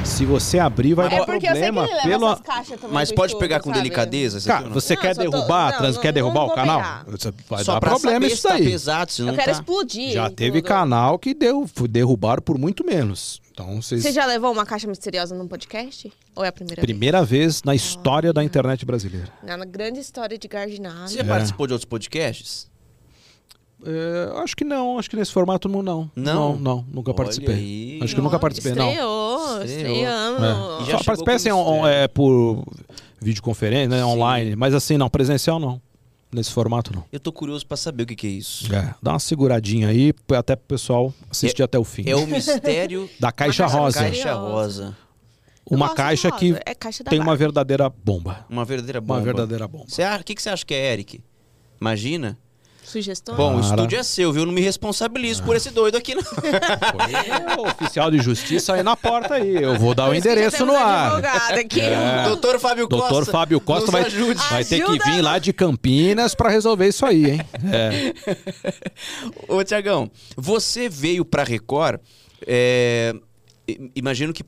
Se você abrir, vai É dar porque eu sei que problema. ele leva pelo... essas caixas também Mas pode pegar com sabe? delicadeza? Cara, você Não, quer tô- derrubar, não, trans, não- quer não derrubar o canal? pegar. Vai Só dar problema isso se tá daí. pesado, se não Eu quero tá. explodir. Já teve tudo. canal que deu, foi derrubaram por muito menos. Então, vocês. Você já levou uma caixa misteriosa num podcast? Ou é a primeira Primeira vez na história da internet brasileira. vez? Na grande história de Gardinado. Você já É. participou de outros podcasts? É, acho que não, acho que nesse formato não. Não, Não? não, não, nunca Olha participei. aí. Acho que nunca participei, não. Estreou, Estreou. estreando. É. Já Só participei assim, mistério. é, por videoconferência, né, online, mas assim, não, presencial não. Nesse formato não. Eu tô curioso pra saber o que, que é isso. É, dá uma seguradinha aí, até pro pessoal assistir até o fim. É o mistério Da caixa Uma rosa. Caixa Rosa. Uma caixa que é caixa tem uma Barbie. verdadeira bomba. Uma verdadeira bomba. Uma verdadeira bomba. O que, que você acha que é, Eric? Imagina. Sugestões? Bom, o estúdio é seu, viu? Eu não me responsabilizo por esse doido aqui, não. Foi o oficial de justiça aí na porta aí. Eu vou dar o endereço no ar. aqui. É. Doutor Fábio Costa. Doutor Fábio Costa vai, ajude. vai ter que vir lá de Campinas pra resolver isso aí, hein? É. Ô, Tiagão, você veio pra Record, é, imagino que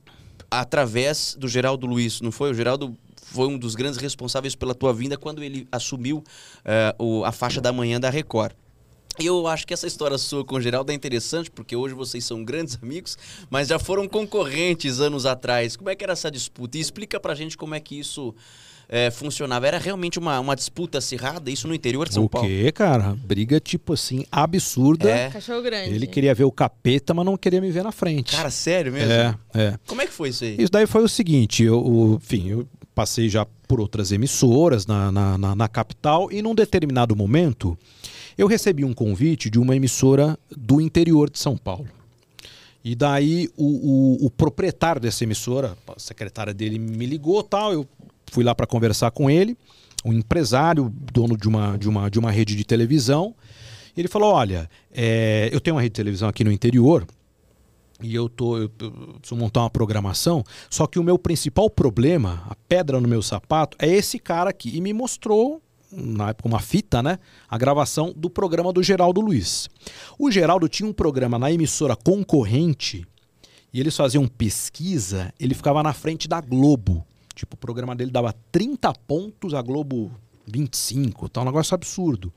através do Geraldo Luiz, não foi? O Geraldo foi um dos grandes responsáveis pela tua vinda quando ele assumiu é, o- a faixa da manhã da Record. Eu acho que essa história sua com o Geraldo é interessante, porque hoje vocês são grandes amigos, mas já foram concorrentes anos atrás. Como é que era essa disputa? E explica pra gente como é que isso é, funcionava. Era realmente uma, uma disputa acirrada, isso no interior de São O Paulo? quê, cara? Briga, tipo assim, absurda. É. Cachorro grande. Ele queria ver o capeta, mas não queria me ver na frente. Cara, sério mesmo? é, é. Como é que foi isso aí? Isso daí foi o seguinte, eu, o- enfim, eu passei já por outras emissoras na, na, na- na capital e num determinado momento eu recebi um convite de uma emissora do interior de São Paulo. E daí o, o- o proprietário dessa emissora, a secretária dele me ligou tal, eu fui lá para conversar com ele, um empresário, dono de uma, de uma, de uma rede de televisão. Ele falou: Olha, é, eu tenho uma rede de televisão aqui no interior, e eu tô eu, preciso montar uma programação, só que o meu principal problema, a pedra no meu sapato, é esse cara aqui e me mostrou na época uma fita, né, a gravação do programa do Geraldo Luiz. O Geraldo tinha um programa na emissora concorrente e eles faziam pesquisa, ele ficava na frente da Globo. Tipo, o programa dele dava 30 pontos, a Globo 25, tá um negócio absurdo.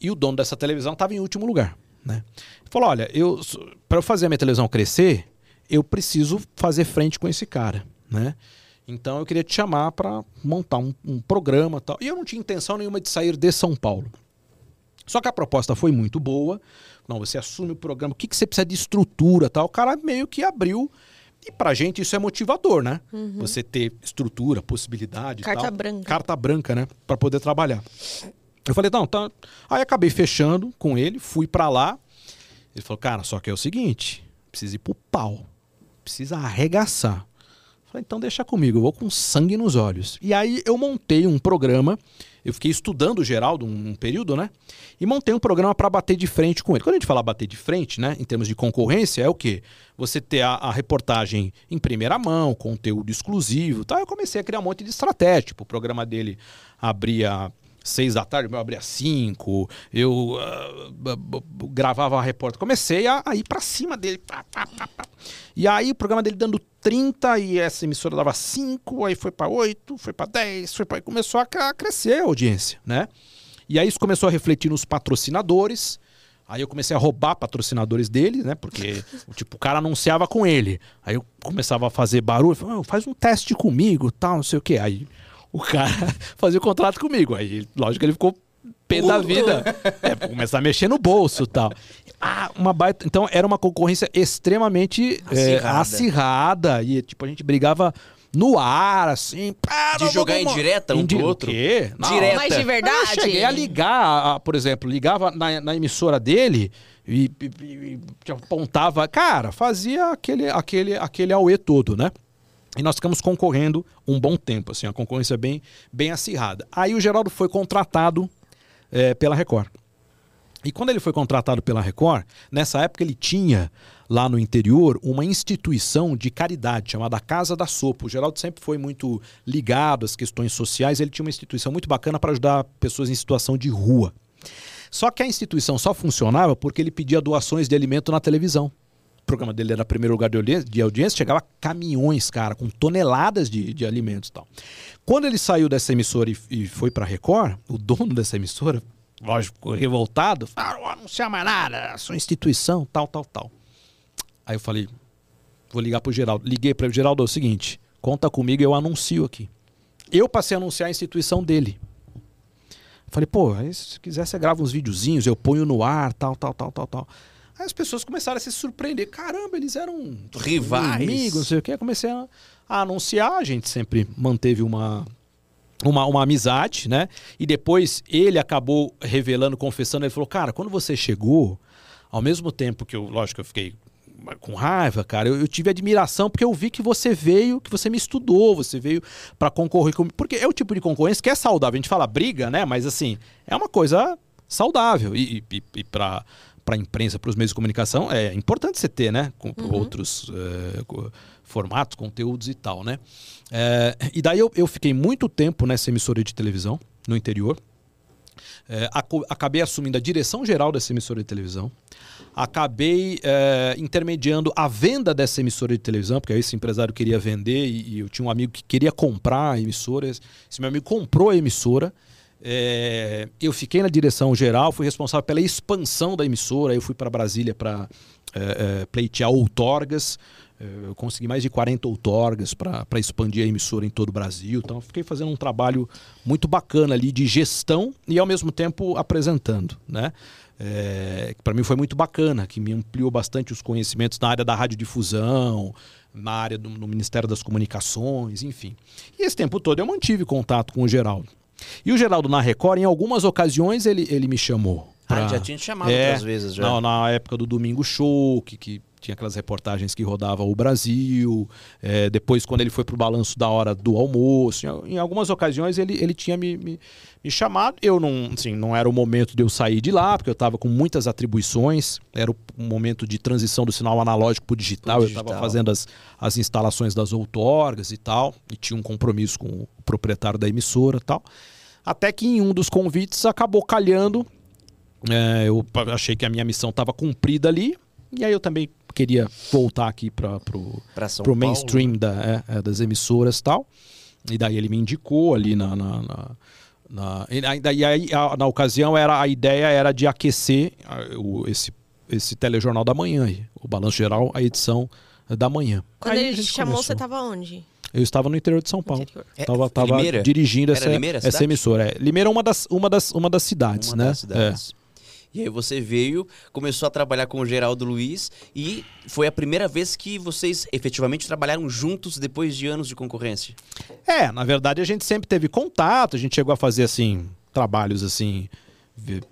E o dono dessa televisão estava em último lugar, né? Falou: "Olha, eu para eu fazer a minha televisão crescer, eu preciso fazer frente com esse cara, né? Então eu queria te chamar para montar um, um programa e tal. E eu não tinha intenção nenhuma de sair de São Paulo. Só que a proposta foi muito boa. Não, você assume o programa, o que, que você precisa de estrutura tal. O cara meio que abriu. E pra gente isso é motivador, né? Você ter estrutura, possibilidade. Carta tal. branca. Carta branca, né? Pra poder trabalhar. Eu falei, não, tá. Aí acabei fechando com ele, fui pra lá. Ele falou, cara, só que é o seguinte: precisa ir pro pau. Precisa arregaçar. Falei, então deixa comigo, eu vou com sangue nos olhos. E aí eu montei um programa, eu fiquei estudando o Geraldo um, um período, né? E montei um programa para bater de frente com ele. Quando a gente fala bater de frente, né, em termos de concorrência, é o quê? Você ter a, a reportagem em primeira mão, conteúdo exclusivo, tá? Eu comecei a criar um monte de estratégia. Tipo, o programa dele abria seis da tarde, o meu abria cinco, eu b- gravava a repórter. Comecei a, a ir pra cima dele. pá, pá, pá. E aí o programa dele dando 30 e essa emissora dava 5, aí foi pra 8, foi pra 10, foi pra... começou a cre- a crescer a audiência, né? E aí isso começou a refletir nos patrocinadores. Aí eu comecei a roubar patrocinadores dele, né? Porque tipo, o cara anunciava com ele. Aí eu começava a fazer barulho, falava, "Ah, faz um teste comigo, tal, não sei o quê. Aí o cara fazia o contrato comigo. Aí, lógico que ele ficou pé da vida. É, começar a mexer no bolso e tal. Ah, uma baita. Então era uma concorrência extremamente é, Acirrada. acirrada. E tipo, a gente brigava no ar, assim. pá, De jogar vamos- indireta um Indi- pro outro? O quê? Não. Direta. Mas de verdade. Eu cheguei a ligar, a- por exemplo, ligava na, na emissora dele e, e- e- e apontava. Cara, fazia aquele, aquele, aquele auê todo, né? E nós ficamos concorrendo um bom tempo, assim, a concorrência bem, bem acirrada. Aí o Geraldo foi contratado eh, pela Record. E quando ele foi contratado pela Record, nessa época ele tinha lá no interior uma instituição de caridade chamada Casa da Sopa. O Geraldo sempre foi muito ligado às questões sociais, ele tinha uma instituição muito bacana para ajudar pessoas em situação de rua. Só que a instituição só funcionava porque ele pedia doações de alimento na televisão. Programa dele era primeiro lugar de audiência, de audiência chegava caminhões, cara, com toneladas de, de alimentos e tal. Quando ele saiu dessa emissora e, e foi para Record, o dono dessa emissora, lógico, revoltado, falou, "Ah, não anunciar mais nada, sua instituição, tal, tal, tal. Aí eu falei, vou ligar pro Geraldo. Liguei para o Geraldo, é o seguinte, conta comigo, eu anuncio aqui. Eu passei a anunciar a instituição dele. Falei, pô, se quiser você grava uns videozinhos, eu ponho no ar, tal, tal, tal, tal, tal. Aí as pessoas começaram a se surpreender. Caramba, eles eram Rivais. inimigos, não sei o quê. Comecei a, a anunciar, a gente sempre manteve uma, uma, uma amizade, né? E depois ele acabou revelando, confessando, ele falou, cara, quando você chegou, ao mesmo tempo que eu, lógico, eu fiquei com raiva, cara, eu, eu tive admiração porque eu vi que você veio, que você me estudou, você veio pra concorrer comigo. Porque é o tipo de concorrência que é saudável. A gente fala briga, né? Mas assim, é uma coisa saudável. E, e, e pra, pra imprensa, pros meios de comunicação, é importante você ter, né? Com outros eh, co- formatos, conteúdos e tal, né? É, e daí eu, eu fiquei muito tempo nessa emissora de televisão, no interior. É, acabei assumindo a direção geral dessa emissora de televisão. Acabei é, intermediando a venda dessa emissora de televisão, porque aí esse empresário queria vender e, e eu tinha um amigo que queria comprar a emissora. Esse meu amigo comprou a emissora. É, eu fiquei na direção geral, fui responsável pela expansão da emissora. Eu fui para Brasília para é, é, pleitear outorgas. É, Eu consegui mais de 40 outorgas para expandir a emissora em todo o Brasil. Então, fiquei fazendo um trabalho muito bacana ali de gestão e, ao mesmo tempo, apresentando. Né? É, para mim foi muito bacana, que me ampliou bastante os conhecimentos na área da radiodifusão, na área do Ministério das Comunicações, enfim. E esse tempo todo eu mantive contato com o Geraldo. E o Geraldo na Record, em algumas ocasiões, ele, ele me chamou. Ah, pra- já tinha te chamado É, outras vezes já. não, na época do Domingo Show, que, que tinha aquelas reportagens que rodava o Brasil. é, depois, quando ele foi pro balanço da hora do almoço. Em, em algumas ocasiões ele, ele tinha me, me, me chamado. Eu não, assim, não era o momento de eu sair de lá, porque eu estava com muitas atribuições. Era o, momento de transição do sinal analógico para digital. Pro Eu estava digital. fazendo as, as instalações das outorgas e tal. E tinha um compromisso com o proprietário da emissora e tal. Até que em um dos convites acabou calhando é, eu achei que a minha missão estava cumprida ali. E aí eu também queria voltar aqui para Paulo. mainstream da, é, é, das emissoras e tal. E daí ele me indicou ali na. na, na- na- e aí- daí aí, na ocasião era a ideia era de aquecer o- esse, esse telejornal da manhã aí, o balanço geral, a edição da manhã. Quando Aí a ele te gente chamou, começou. você tava onde? Eu estava no interior de São Paulo. Interior. É, tava tava Limeira? dirigindo Era essa, Limeira essa emissora. É. Limeira é uma das, uma das, uma das cidades, Uma né? das cidades. E aí você veio, começou a trabalhar com o Geraldo Luiz e foi a primeira vez que vocês efetivamente trabalharam juntos depois de anos de concorrência. É. na verdade a gente sempre teve contato, a gente chegou a fazer assim trabalhos assim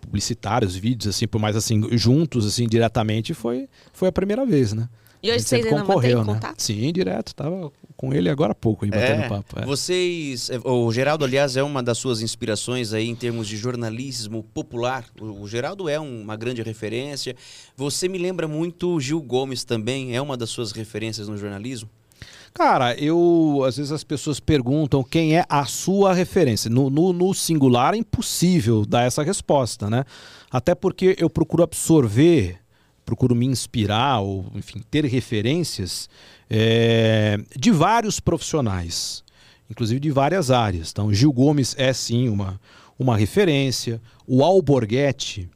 publicitários, vídeos assim, por mais assim juntos assim diretamente foi foi a primeira vez, né? E hoje vocês sempre ainda mantêm né? contato? Sim, direto. Tava com ele agora há pouco aí, batendo papo. é. Vocês, é, o Geraldo, aliás, é uma das suas inspirações aí em termos de jornalismo popular. O, o Geraldo é um- uma grande referência. Você me lembra muito o Gil Gomes também, é uma das suas referências no jornalismo? Cara, eu. Às vezes as pessoas perguntam quem é a sua referência. No, no, no singular é impossível dar essa resposta, né? Até porque eu procuro absorver, procuro me inspirar, ou, enfim, ter referências é, de vários profissionais, inclusive de várias áreas. Então, Gil Gomes é sim uma, uma referência. O Alborguete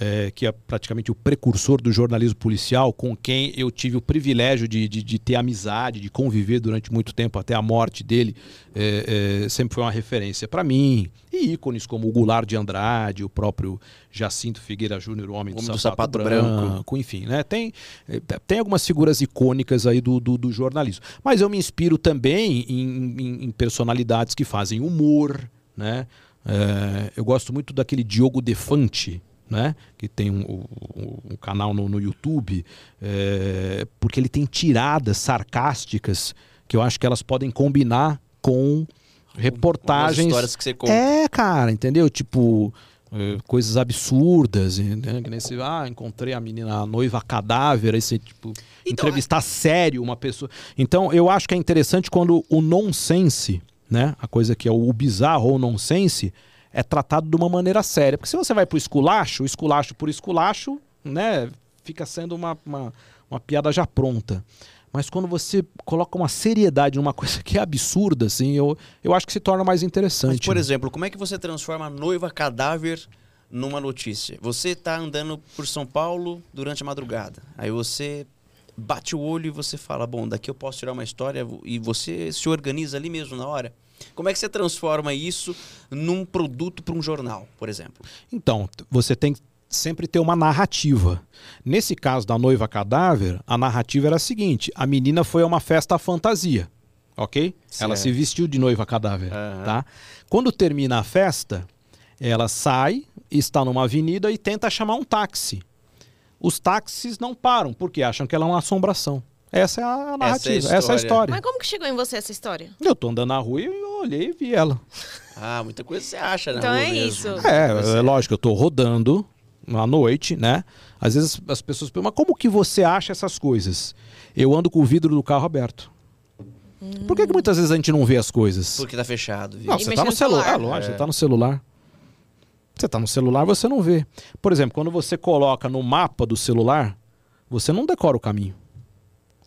é, que é praticamente o precursor do jornalismo policial, com quem eu tive o privilégio de, de, de ter amizade, de conviver durante muito tempo até a morte dele, é, é, sempre foi uma referência para mim. E ícones como o Goulart de Andrade, o próprio Jacinto Figueira Júnior, o homem, Homem do, do sapato, sapato branco, branco. enfim, né? Tem, é, tem algumas figuras icônicas aí do, do, do jornalismo. Mas eu me inspiro também em, em- em personalidades que fazem humor, né? É, eu gosto muito daquele Diogo Defante, né? Que tem um, um- um canal no, no YouTube, é, porque ele tem tiradas sarcásticas que eu acho que elas podem combinar com reportagens. histórias que você conta. É, cara, entendeu? Tipo, eh, coisas absurdas, né? Que nem se, ah, encontrei a menina, a noiva cadáver, aí você, tipo, Então, entrevistar sério uma pessoa. Então, eu acho que é interessante quando o nonsense, né? A coisa que é o bizarro ou nonsense, é tratado de uma maneira séria. Porque se você vai esculacho, o esculacho por esculacho, né? Fica sendo uma, uma, uma piada já pronta. Mas quando você coloca uma seriedade numa coisa que é absurda, assim, eu, eu acho que se torna mais interessante. Mas, por né? exemplo, como é que você transforma a noiva cadáver numa notícia? Você tá andando por São Paulo durante a madrugada. Aí você bate o olho e você fala, bom, daqui eu posso tirar uma história e você se organiza ali mesmo na hora. Como é que você transforma isso num produto para um jornal, por exemplo? Então, você tem que sempre ter uma narrativa. Nesse caso da noiva cadáver, a narrativa era a seguinte: a menina foi a uma festa à fantasia, ok? Ela Certo. se vestiu de noiva cadáver, Aham. tá? Quando termina a festa, ela sai, está numa avenida e tenta chamar um táxi. Os táxis não param porque acham que ela é uma assombração. Essa é a narrativa, essa é a história. história. Mas como que chegou em você essa história? Eu tô andando na rua e eu olhei e vi ela. Ah, muita coisa você acha, né? Então é isso. É, é lógico, eu tô rodando à noite, né? Às vezes as pessoas perguntam, mas como que você acha essas coisas? Eu ando com o vidro do carro aberto. Por que, que muitas vezes a gente não vê as coisas? Porque tá fechado, viu? Não, E você tá no no celular. celular. É, lógico, É. você tá no celular. Você tá no celular, você não vê. Por exemplo, quando você coloca no mapa do celular, você não decora o caminho.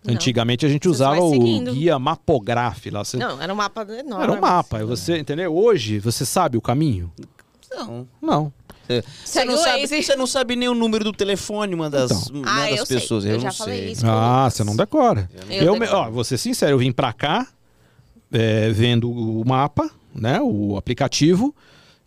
Não. Antigamente a gente Você usava o guia mapográfico lá. Você- Não, era um mapa enorme. Era um mapa. aí Você, entendeu? Hoje, você sabe o caminho? Não. Não. Você Segue não, sabe, você não sabe nem o número do telefone uma das, Então. uma Ah, das eu sei. pessoas. Eu Eu, já não falei sei. isso. Ah, você não decora. Eu Eu, me- decoro. ó, vou ser sincero, eu vim pra cá é, vendo o mapa, né, o aplicativo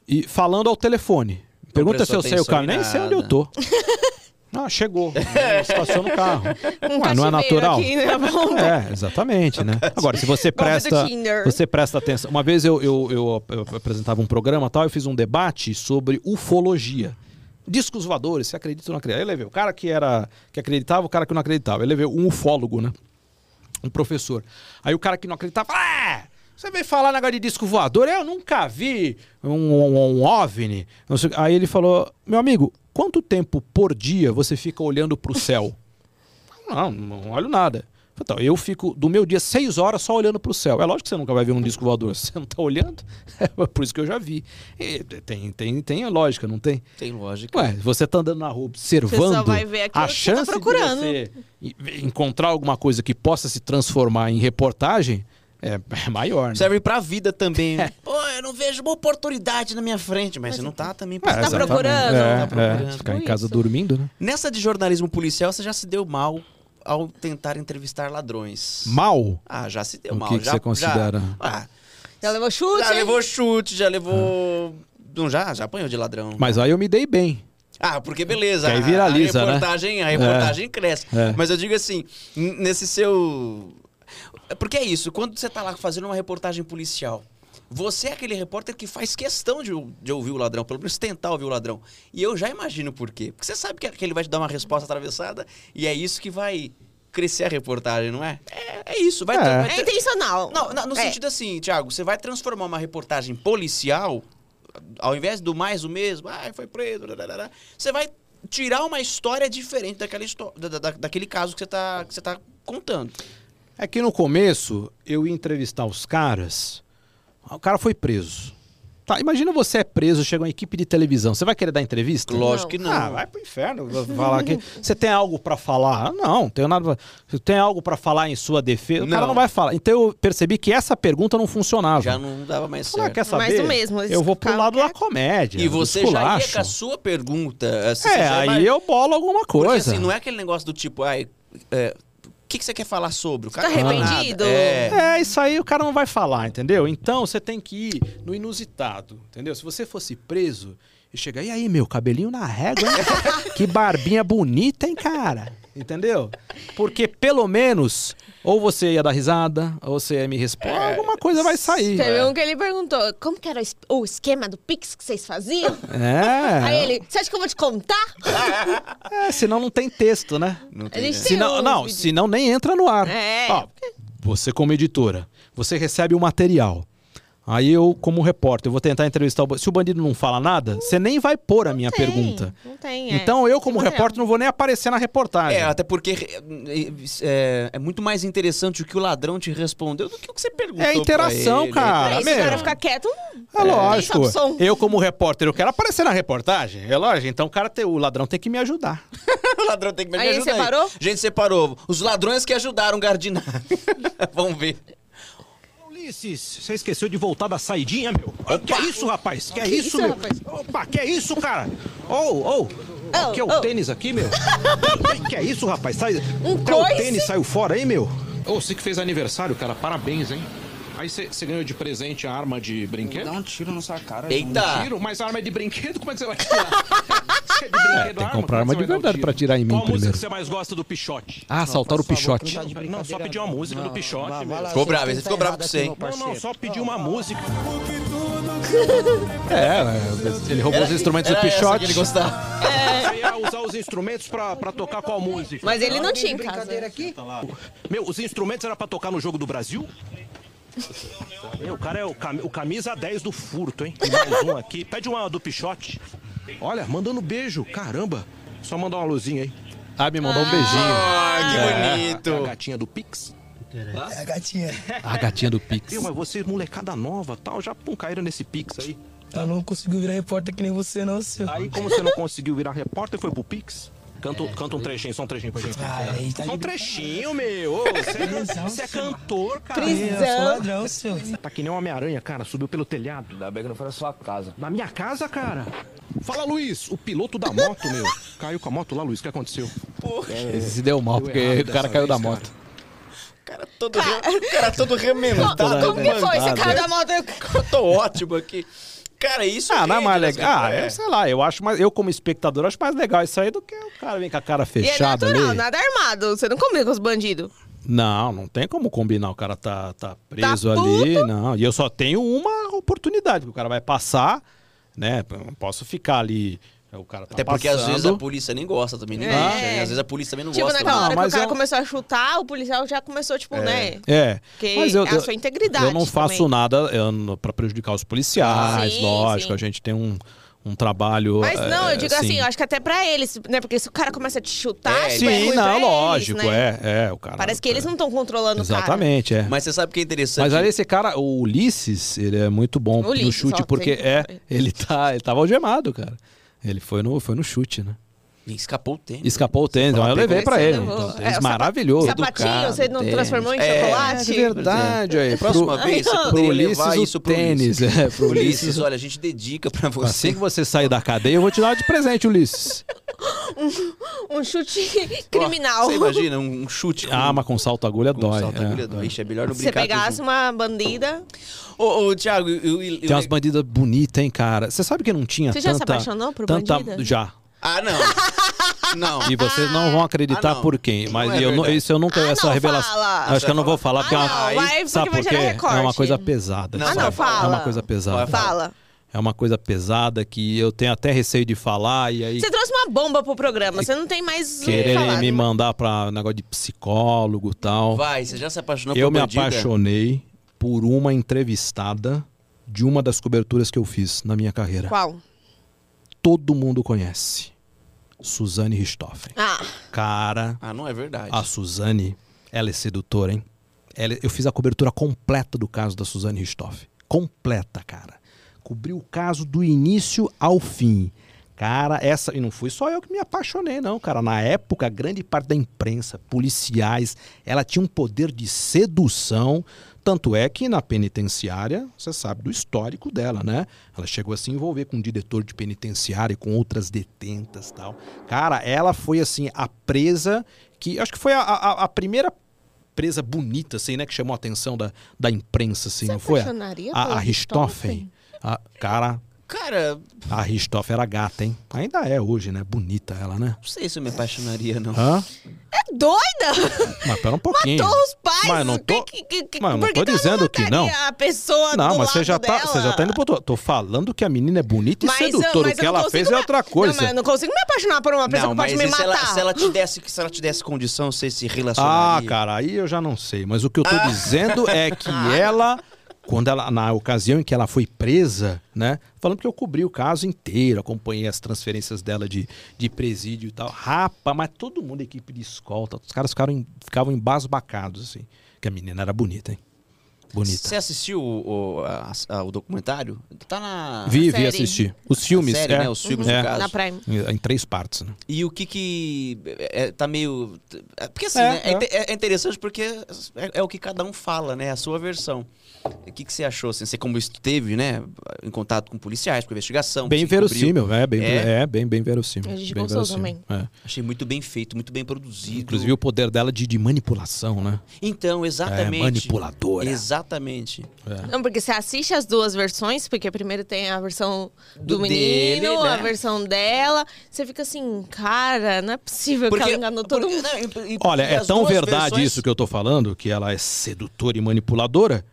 e falando ao telefone. Pergunta se eu sei o em nem sei onde eu tô. Ah, chegou. Estaciona o carro. Um Ué, não é natural? Aqui, né? Vamos- É, exatamente, né? Agora, se você presta, você presta atenção. Uma vez eu, eu, eu- eu apresentava um programa e tal, eu fiz um debate sobre ufologia. Discos voadores, se acredita ou não acredita. Eu levei o cara que era que acreditava, o cara que não acreditava. Eu levei um ufólogo, né? Um professor. Aí o cara que não acreditava, ah, você veio falar negócio de disco voador? Eu nunca vi um, um, um OVNI. Não sei o quê." Aí ele falou, meu amigo, quanto tempo por dia você fica olhando pro céu? Não, não olho nada. Então, eu fico do meu dia seis horas só olhando pro céu. É lógico que você nunca vai ver um disco voador. Você não tá olhando? É por isso que eu já vi. E tem, tem, tem a lógica, não tem? Tem lógica. Ué, você tá andando na rua Você observando. só vai ver aquilo a tá chance procurando. de você encontrar alguma coisa que possa se transformar em reportagem é, é maior, né? Serve pra vida também. Pô, eu não vejo uma oportunidade na minha frente, mas, você não tá também É, pra tá procurando? É, Tá é, procurando. ficar em casa isso. dormindo, né? Nessa de jornalismo policial, você já se deu mal ao tentar entrevistar ladrões. Mal? Ah, já se deu O mal. que que já, você considera? Já, ah, Já levou chute? já levou chute, já levou... Não, já, já apanhou de ladrão. Mas aí eu me dei bem. Ah, porque beleza. Que aí viraliza, a né? reportagem, A reportagem cresce. É. Mas eu digo assim, nesse seu... É Porque é isso, quando você tá lá fazendo uma reportagem policial, você é aquele repórter que faz questão de, de ouvir o ladrão, pelo menos tentar ouvir o ladrão. E eu já imagino por quê. Porque você sabe que, que ele vai te dar uma resposta atravessada e é isso que vai crescer a reportagem, não é? É, é isso, vai, É. ter- vai É intencional. não, na- no É. sentido assim, Thiago, você vai transformar uma reportagem policial, ao invés do mais o mesmo, ah, foi preso, dadadada, você vai tirar uma história diferente daquela da, da- daquele caso que você está que você tá contando. É que no começo eu ia entrevistar os caras. O cara foi preso. Tá, imagina você é preso, chega uma equipe de televisão. Você vai querer dar entrevista? Lógico que não. Ah, vai pro inferno. falar aqui. Você tem algo pra falar? Ah, Não, não tenho nada. Pra... Você tem algo pra falar em sua defesa? O cara Não. não vai falar. Então eu percebi que essa pergunta não funcionava. Já não dava mais ah, certo. quer saber? Mais do mesmo, Eu vou pro lado da comédia. E você já ia com a sua pergunta. assim, É, aí vai- eu bolo alguma Porque coisa. assim, não é aquele negócio do tipo, ai, é, o que, que você quer falar sobre? O cara Tá não fala arrependido? É. É, isso aí o cara não vai falar, entendeu? Então você tem que ir no inusitado, entendeu? Se você fosse preso e chegar, e aí, meu, cabelinho na régua, hein? que barbinha bonita, hein, cara? Entendeu? Porque pelo menos, ou você ia dar risada, ou você ia me responder, alguma coisa vai sair. Teve um que ele perguntou, como que era o es- o esquema do Pix que vocês faziam? É, Aí ele, você acha que eu vou te contar? é, senão não tem texto, né? Não A tem gente Senão, uns não, vídeos. senão nem entra no ar. É. Ó, você como editora, você recebe o material. Aí eu, como repórter, eu vou tentar entrevistar o bandido. Se o bandido não fala nada, você nem vai pôr a minha Tem, pergunta. Não tem, é. Então eu, como repórter, não vou nem aparecer na reportagem. É, até porque é, é muito mais interessante o que o ladrão te respondeu do que o que você perguntou. É interação, pra ele. cara. Aí, se o cara ficar quieto, É lógico. Tem essa opção. Eu, como repórter, eu quero aparecer na reportagem. É lógico. Então o cara tem, o ladrão tem que me ajudar. o ladrão tem que me Aí ajudar. separou? A gente separou. Os ladrões que ajudaram o Gardinar. Vamos ver. Ulisses, você esqueceu de voltar da saidinha, meu? Que é isso, rapaz? Que é isso, isso, meu? rapaz? Opa, que é isso, cara? Ô, ô. Oh, que é o oh. tênis aqui, meu? que é isso, rapaz? Sai... Um Até o coice? tênis saiu fora, hein, meu? Ô, você que fez aniversário, cara, parabéns, hein? Aí você ganhou de presente a arma de brinquedo? Dá um tiro na sua cara. Eita! Tiro? Mas a arma é de brinquedo? Como é que você vai tirar? É de brinquedo, tem que comprar arma é de você vai verdade pra atirar em mim Qual música primeiro. que você mais gosta do Pichote? Ah, assaltaram o Pichote. Não, só pedir uma música do Pichote, meu. Ficou bravo, ele ficou bravo com você, hein? Não, não, só pedir uma música. É, é, ele roubou os instrumentos do Era Pichote. que ele gostava. Você ia usar os instrumentos pra, pra tocar qual música? mas ele não tinha em casa. Meu, os instrumentos era pra tocar no Jogo do Brasil? Meu, o cara é o, cam- o camisa 10 do furto, hein? Tem mais um aqui. Pede uma do Pichote. Olha, mandando beijo. Caramba. Só mandar uma luzinha aí. Ah, me mandou um beijinho. Ah, que É a bonito. gatinha do Pix. É a gatinha. A gatinha do Pix. Mas vocês, molecada nova tal, já pum, caíram nesse Pix aí. Eu não conseguiu virar repórter que nem você, não, seu. Aí, como você não conseguiu virar repórter, foi pro Pix? Canta, um- canta um trechinho, só um trechinho pra gente. Ah, aí tá Só um trechinho, meu. Ô, Você é, você é cantor, cara. Eu sou Prisão. ladrão, seu. Tá que nem um Homem-Aranha, cara. Subiu pelo telhado. Ainda bem que não foi na sua casa. Na minha casa, cara. Fala, Luiz. O piloto da moto, meu. Caiu com a moto lá, Luiz. O que aconteceu? Esse se deu mal, Deu porque o cara caiu da vez, moto. Cara todo, re... cara todo remendado. Como que foi? Você caiu da moto? Eu tô ótimo aqui. Cara, isso Ah, não é rende mais legal. Ah, eu sei lá, eu acho mais. Eu, como espectador, acho mais legal isso aí do que o cara vem com a cara E é fechada natural, ali. nada armado. Você não combina com os bandidos. Não, não tem como combinar. O cara tá, tá preso Tá ali. Não. E eu só tenho uma oportunidade, porque o cara vai passar, né? Eu não posso ficar ali. O cara tá Até porque passando. às vezes a polícia nem gosta também, nem É. deixa, né? Às vezes a polícia também não Tipo, gosta. naquela Não, hora que mas o cara eu- começou a chutar, o policial já começou, tipo, né? É. Porque mas eu, é a sua integridade Eu não faço também. nada pra prejudicar os policiais, Sim, lógico. sim. A gente tem um, um trabalho. Mas não, é, eu digo assim, eu acho que até pra eles, né? Porque se o cara começa a te chutar, É, tipo, é Sim, pra não, eles, lógico, né? é, é. O cara, Parece que eles não estão controlando o cara. Exatamente, é. Mas você sabe o que é interessante? Mas aí esse cara, o Ulisses, ele é muito bom no Ulisses, chute, ó, porque é, ele tá, ele tava algemado, cara. Ele foi no, foi no chute, né? E Escapou o tênis. Escapou o tênis, mas eu levei pra Você ele. Então, É, maravilhoso. Sapatinho, você não tênis. transformou em É, chocolate? É verdade, aí. Próxima vez você pro poderia Ulisses levar isso pro tênis. Ulisses. É, pro Ulisses, Ulisses. olha, a gente dedica pra você. Assim que você sair da cadeia, eu vou te dar de presente, Ulisses. Um chute criminal. Você imagina um um chute com, Ah, mas com salto agulha com dói. salto é, agulha dói. Ixi, é melhor não Se você brincar. pegasse uma bandida. Ô, ô, Thiago, eu, eu, Tem umas bandidas bonitas, hein, cara. Você sabe que não tinha Você já se tanta... apaixonou por tanta... bandida? Já. Ah, não. Não. E vocês não vão acreditar Ah, não. por quem. Não Mas é eu não, isso eu nunca. Ah, essa não, revelação. fala. Acho que eu não vou falar, porque Ah, é não, uma. vai, porque sabe por quê? É uma coisa pesada. Não, sabe? não, É fala. uma coisa pesada. Fala. É uma coisa pesada que eu tenho até receio de falar e aí Você trouxe uma bomba pro programa, você não tem mais o que quererem falar, me né? mandar pra negócio de psicólogo e tal. Vai, você já se apaixonou Eu por me bandida? apaixonei por uma entrevistada de uma das coberturas que eu fiz na minha carreira. Qual? Todo mundo conhece. Suzane Richthofen. Ah, Cara, Ah, não é verdade. a Suzane, ela é sedutora, hein? Ela- eu fiz a cobertura completa do caso da Suzane Richthofen. Completa, cara. cobri o caso do início ao fim. Cara, essa. E não fui só eu que me apaixonei, não, cara. Na época, grande parte da imprensa, policiais, ela tinha um poder de sedução. Tanto é que na penitenciária, você sabe do histórico dela, né? Ela chegou a se envolver com um diretor de penitenciária e com outras detentas tal. Cara, ela foi, assim, a presa que. Acho que foi a, a- a primeira presa bonita, assim, né? Que chamou a atenção da, da imprensa, assim, Você não foi? A, pela a Richthofen. A- Cara, Cara, a Richthofen era gata, hein? Ainda é hoje, né? Bonita ela, né? não sei se eu me apaixonaria, não. Hã? É doida! Mas pera um pouquinho. Matou os pais! Mas não tô- Que- que- que- mas eu não tô dizendo que não. A pessoa Não, do mas você já, tá, dela? você já tá indo pro outro. Tô falando que a menina é bonita e Mas sedutora. mas O que não ela fez é me- outra Não, coisa. mas eu não consigo me apaixonar por uma pessoa Não, que pode mas me e se ela, matar. se ela te desse, se ela te desse condição, você se Ah, relacionaria? cara, aí eu já não sei. Mas o que eu tô dizendo é que ela, quando ela, na ocasião em que ela foi presa, né? Falando que eu cobri o caso inteiro, acompanhei as transferências dela de, de presídio e tal. Rapa, mas todo mundo, equipe de escolta, os caras ficaram, ficavam embasbacados, assim. Que a menina era bonita, hein? Bonita. Você assistiu o, o, a- a- o documentário? Tá na. Vi, vi série. assistir. Os filmes, série, é. né? Os filmes, É. no caso. Na Prime. Em, em três partes, né? E o que que é, tá meio... é, Porque assim, É, né? É, é. inte- é interessante porque é, é o que cada um fala, né? A sua versão. O que que você achou? Assim, você como esteve, né? Em contato com policiais, com investigação. Bem verossímil, é bem, É? é? bem, bem verossímil. A gente bem gostou verossímil, é. Achei muito bem feito, muito bem produzido. Inclusive o poder dela de, de manipulação, né? Então, exatamente. É, manipuladora. Exatamente. Não, porque você assiste as duas versões, porque primeiro tem a versão do, Do menino, dele, né? a versão dela. Você fica assim, cara, não é possível que ela enganou todo porque- mundo. não, e- e- Olha, é tão verdade versões- isso que eu tô falando, que ela é sedutora e manipuladora,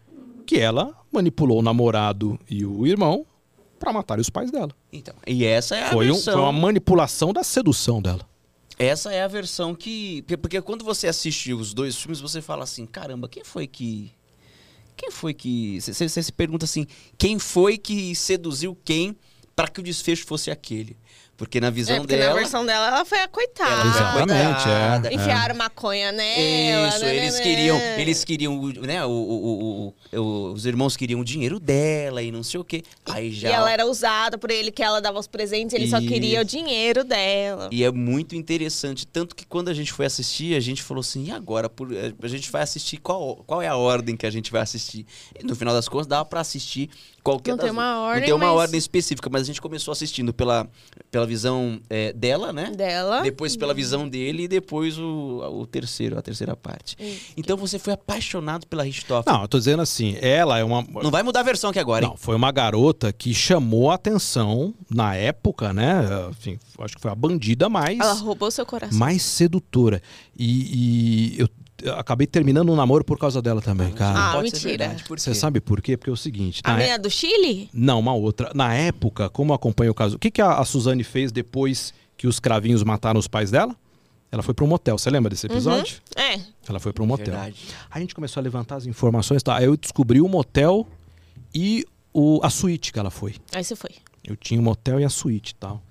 que ela manipulou o namorado e o irmão pra matar os pais dela. Então, e essa é a Foi, um- versão. foi uma manipulação da sedução dela. Essa é a versão que. porque- Porque quando você assiste os dois filmes, você fala assim: caramba, quem foi que. Quem foi que. Você se pergunta assim: quem foi que seduziu quem para que o desfecho fosse aquele? Porque na visão É, porque dela. na versão dela ela foi a coitada. ela Exatamente, coitada. é. Enfiaram maconha nela. Isso, né, eles né, queriam, né. eles queriam, né, o, o- o- o- os irmãos queriam o dinheiro dela e não sei o quê. Aí já E ela era usada por ele, que ela dava os presentes, ele só queria o Isso. dinheiro dela. E é muito interessante, tanto que quando a gente foi assistir, a gente falou assim, e agora? Por- A gente vai assistir, qual, qual é a ordem que a gente vai assistir? E no final das contas, dava pra assistir qualquer Não tem das- uma ordem, Não tem uma mas- ordem específica, mas a gente começou assistindo pela, pela visão é, dela, né? Dela. Depois pela visão dele e depois o, o terceiro, a terceira parte. Então você foi apaixonado pela Richthofen. Não, eu tô dizendo assim, ela é uma. Não vai mudar a versão aqui agora, hein? Não, foi uma garota que chamou a atenção na época, né? Enfim, acho que foi a bandida mais. Ela roubou seu coração. mais sedutora. E, e eu acabei terminando um namoro por causa dela também, cara. Ah, Pode ser mentira. verdade, Você sabe por quê? Porque é o seguinte. A na menina é- do Chile? Não, uma outra. Na época, como eu acompanho o caso. O que, que a, a Suzane fez depois que os cravinhos mataram os pais dela? Ela foi para um motel. Você lembra desse episódio? É. Ela foi para um motel. Verdade. Aí a gente começou a levantar as informações. Tá? Aí eu descobri o motel e o, a suíte que ela foi. Aí você foi. Eu tinha o motel e a suíte e tal.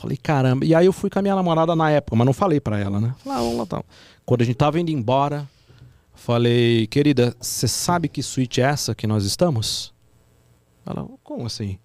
Falei, caramba. E aí eu fui com a minha namorada na época, mas não falei pra ela, né? Falei, ah, vamos lá tal. Quando a gente tava indo embora, falei, querida, você sabe que suíte é essa que nós estamos? Ela, como assim?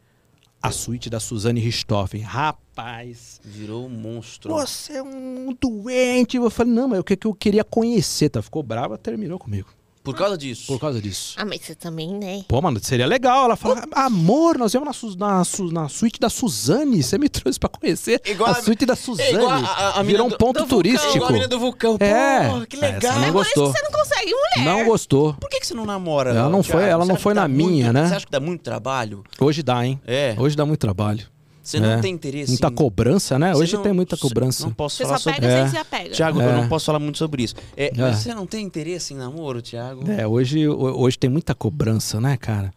A suíte da Suzane Richthofen. Rapaz, Virou um monstro. você é um doente. Eu falei, não, mas o que que eu queria conhecer, tá? Ficou brava, terminou comigo. Por causa disso. Por causa disso. Ah, mas você também, né? Pô, mano, seria legal. Ela fala, amor, nós viemos na, Su- na, Su- na suíte da Suzane. Você me trouxe pra conhecer Igual a a- suíte da É Suzane. igual a, a, Virou um do- ponto do vulcão, turístico. igual a mina do vulcão. Pô, É. que Essa legal. não É por isso gostou. que você não consegue mulher. Não gostou. Por que, que você não namora? Ela não foi- ela Você não foi na minha, muito- né? Você acha que dá muito trabalho? Hoje dá, hein? É. Hoje dá muito trabalho. Você não É. tem interesse Muita em- cobrança, né? Você Hoje não- tem muita você- cobrança. Não posso Você falar só sobre pega É. sem se apega. Tiago, É. eu não posso falar muito sobre isso. É, É. Mas você não tem interesse em namoro, Tiago? É, hoje, ho- hoje tem muita cobrança, né, cara?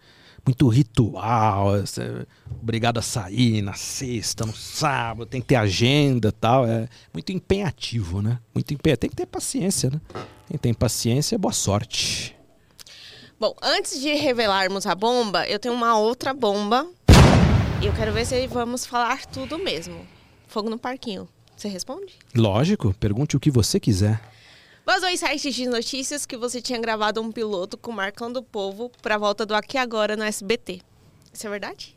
Muito ritual, você é obrigado a sair na sexta, no sábado, tem que ter agenda e tal. É muito empenhativo, né? Muito empenha... Tem que ter paciência, né? Quem tem paciência, boa sorte. Bom, antes de revelarmos a bomba, eu tenho uma outra bomba. E eu quero ver se vamos falar tudo mesmo. Fogo no parquinho. Você responde? Lógico, pergunte o que você quiser. Vazou em sites de notícias que você tinha gravado um piloto com Marcando o Povo pra volta do Aqui Agora no SBT. Isso é verdade?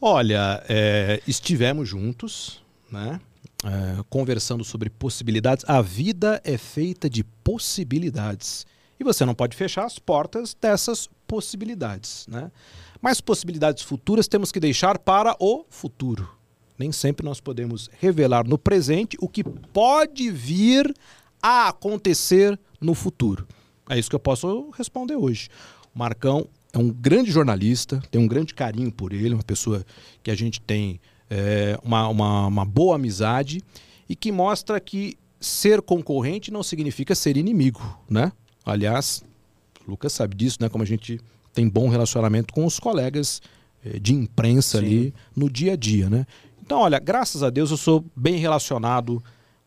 Olha, é, estivemos juntos, né? é, conversando sobre possibilidades. A vida é feita de possibilidades. E você não pode fechar as portas dessas possibilidades, né? Mas possibilidades futuras temos que deixar para o futuro. Nem sempre nós podemos revelar no presente o que pode vir a acontecer no futuro. É isso que eu posso responder hoje. O Marcão é um grande jornalista, tem um grande carinho por ele, uma pessoa que a gente tem é, uma, uma, uma boa amizade e que mostra que ser concorrente não significa ser inimigo, né? Aliás, o Lucas sabe disso, né? Como a gente tem bom relacionamento com os colegas eh, de imprensa ali no dia a dia, né? Então, olha, graças a Deus eu sou bem relacionado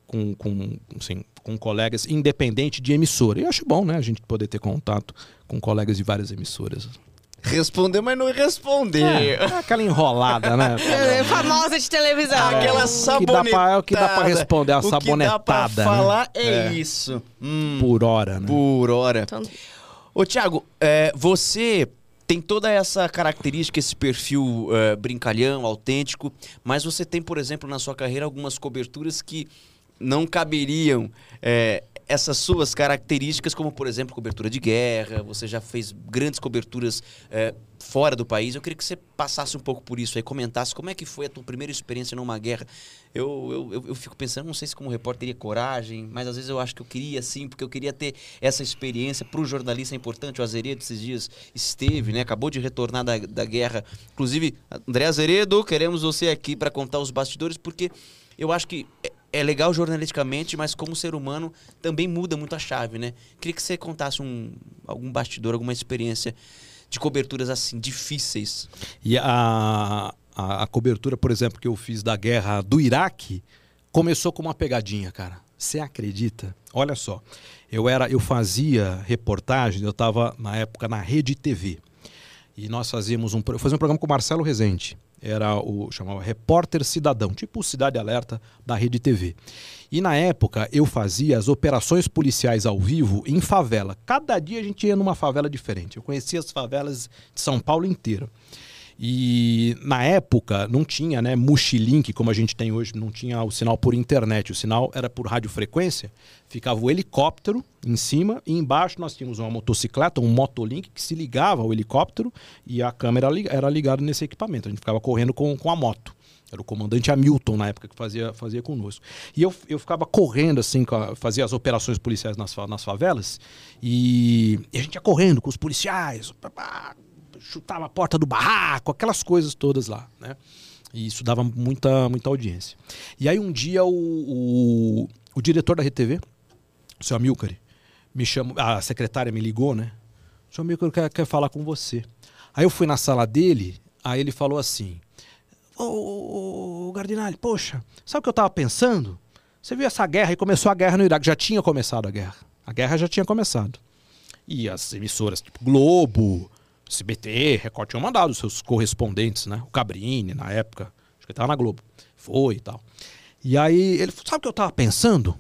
com, com, assim, com colegas, independente de emissora. E eu acho bom, né? A gente poder ter contato com colegas de várias emissoras. Respondeu, mas não respondeu. É, aquela enrolada, né? É, famosa de televisão. Aquela É, o que dá sabonetada. pra- é o que dá pra responder, a O que dá pra sabonetada, né? falar é, É. isso. Hum, Por hora, né? por hora. Então, Ô, Thiago, é, você tem toda essa característica, esse perfil é, brincalhão, autêntico, mas você tem, por exemplo, na sua carreira algumas coberturas que não caberiam é, essas suas características, como, por exemplo, cobertura de guerra. Você já fez grandes coberturas é, fora do país. Eu queria que você passasse um pouco por isso aí, comentasse como é que foi a tua primeira experiência numa guerra. Eu, eu, eu, fico pensando, não sei se como repórter teria coragem, mas às vezes eu acho que eu queria sim, porque eu queria ter essa experiência. Para o jornalista é importante. O Azeredo esses dias esteve, né? Acabou de retornar da, da guerra. Inclusive, André Azeredo, queremos você aqui para contar os bastidores, porque eu acho que é- legal jornalisticamente, mas como ser humano também muda muito a chave, né? Queria que você contasse um, algum bastidor, alguma experiência de coberturas assim, difíceis. E a, a, a cobertura, por exemplo, que eu fiz da guerra do Iraque começou com uma pegadinha, cara. Você acredita? Olha só, eu era, eu fazia reportagem, eu estava na época na Rede TV. E nós fazíamos um, eu fazia um programa com o Marcelo Rezende. Era o chamava Repórter Cidadão, tipo Cidade Alerta da Rede TV. E na época eu fazia as operações policiais ao vivo em favela. Cada dia a gente ia numa favela diferente. Eu conhecia as favelas de São Paulo inteira. E na época não tinha, né, Multilink como a gente tem hoje, não tinha o sinal por internet, o sinal era por radiofrequência. Ficava o helicóptero em cima e embaixo nós tínhamos uma motocicleta, um motolink que se ligava ao helicóptero e a câmera era ligada nesse equipamento. A gente ficava correndo com, com a moto. Era o comandante Hamilton na época que fazia, fazia conosco. E eu, eu ficava correndo assim, fazia as operações policiais nas, nas favelas e, e a gente ia correndo com os policiais, chutava a porta do barraco, aquelas coisas todas lá, né? E isso dava muita, muita audiência. E aí um dia o, o, o diretor da RTV, o seu Amilcar, me chamou, a secretária me ligou, né? O seu Amilcar quer, quer falar com você. Aí eu fui na sala dele, aí ele falou assim, ô, ô, ô Gardinali, poxa, sabe o que eu tava pensando? Você viu essa guerra e começou a guerra no Iraque, já tinha começado a guerra. A guerra já tinha começado. E as emissoras, tipo Globo, CBT, Record, tinham mandado seus correspondentes, né? O Cabrini, na época, acho que ele tava na Globo. Foi e tal. E aí ele sabe o que eu tava pensando?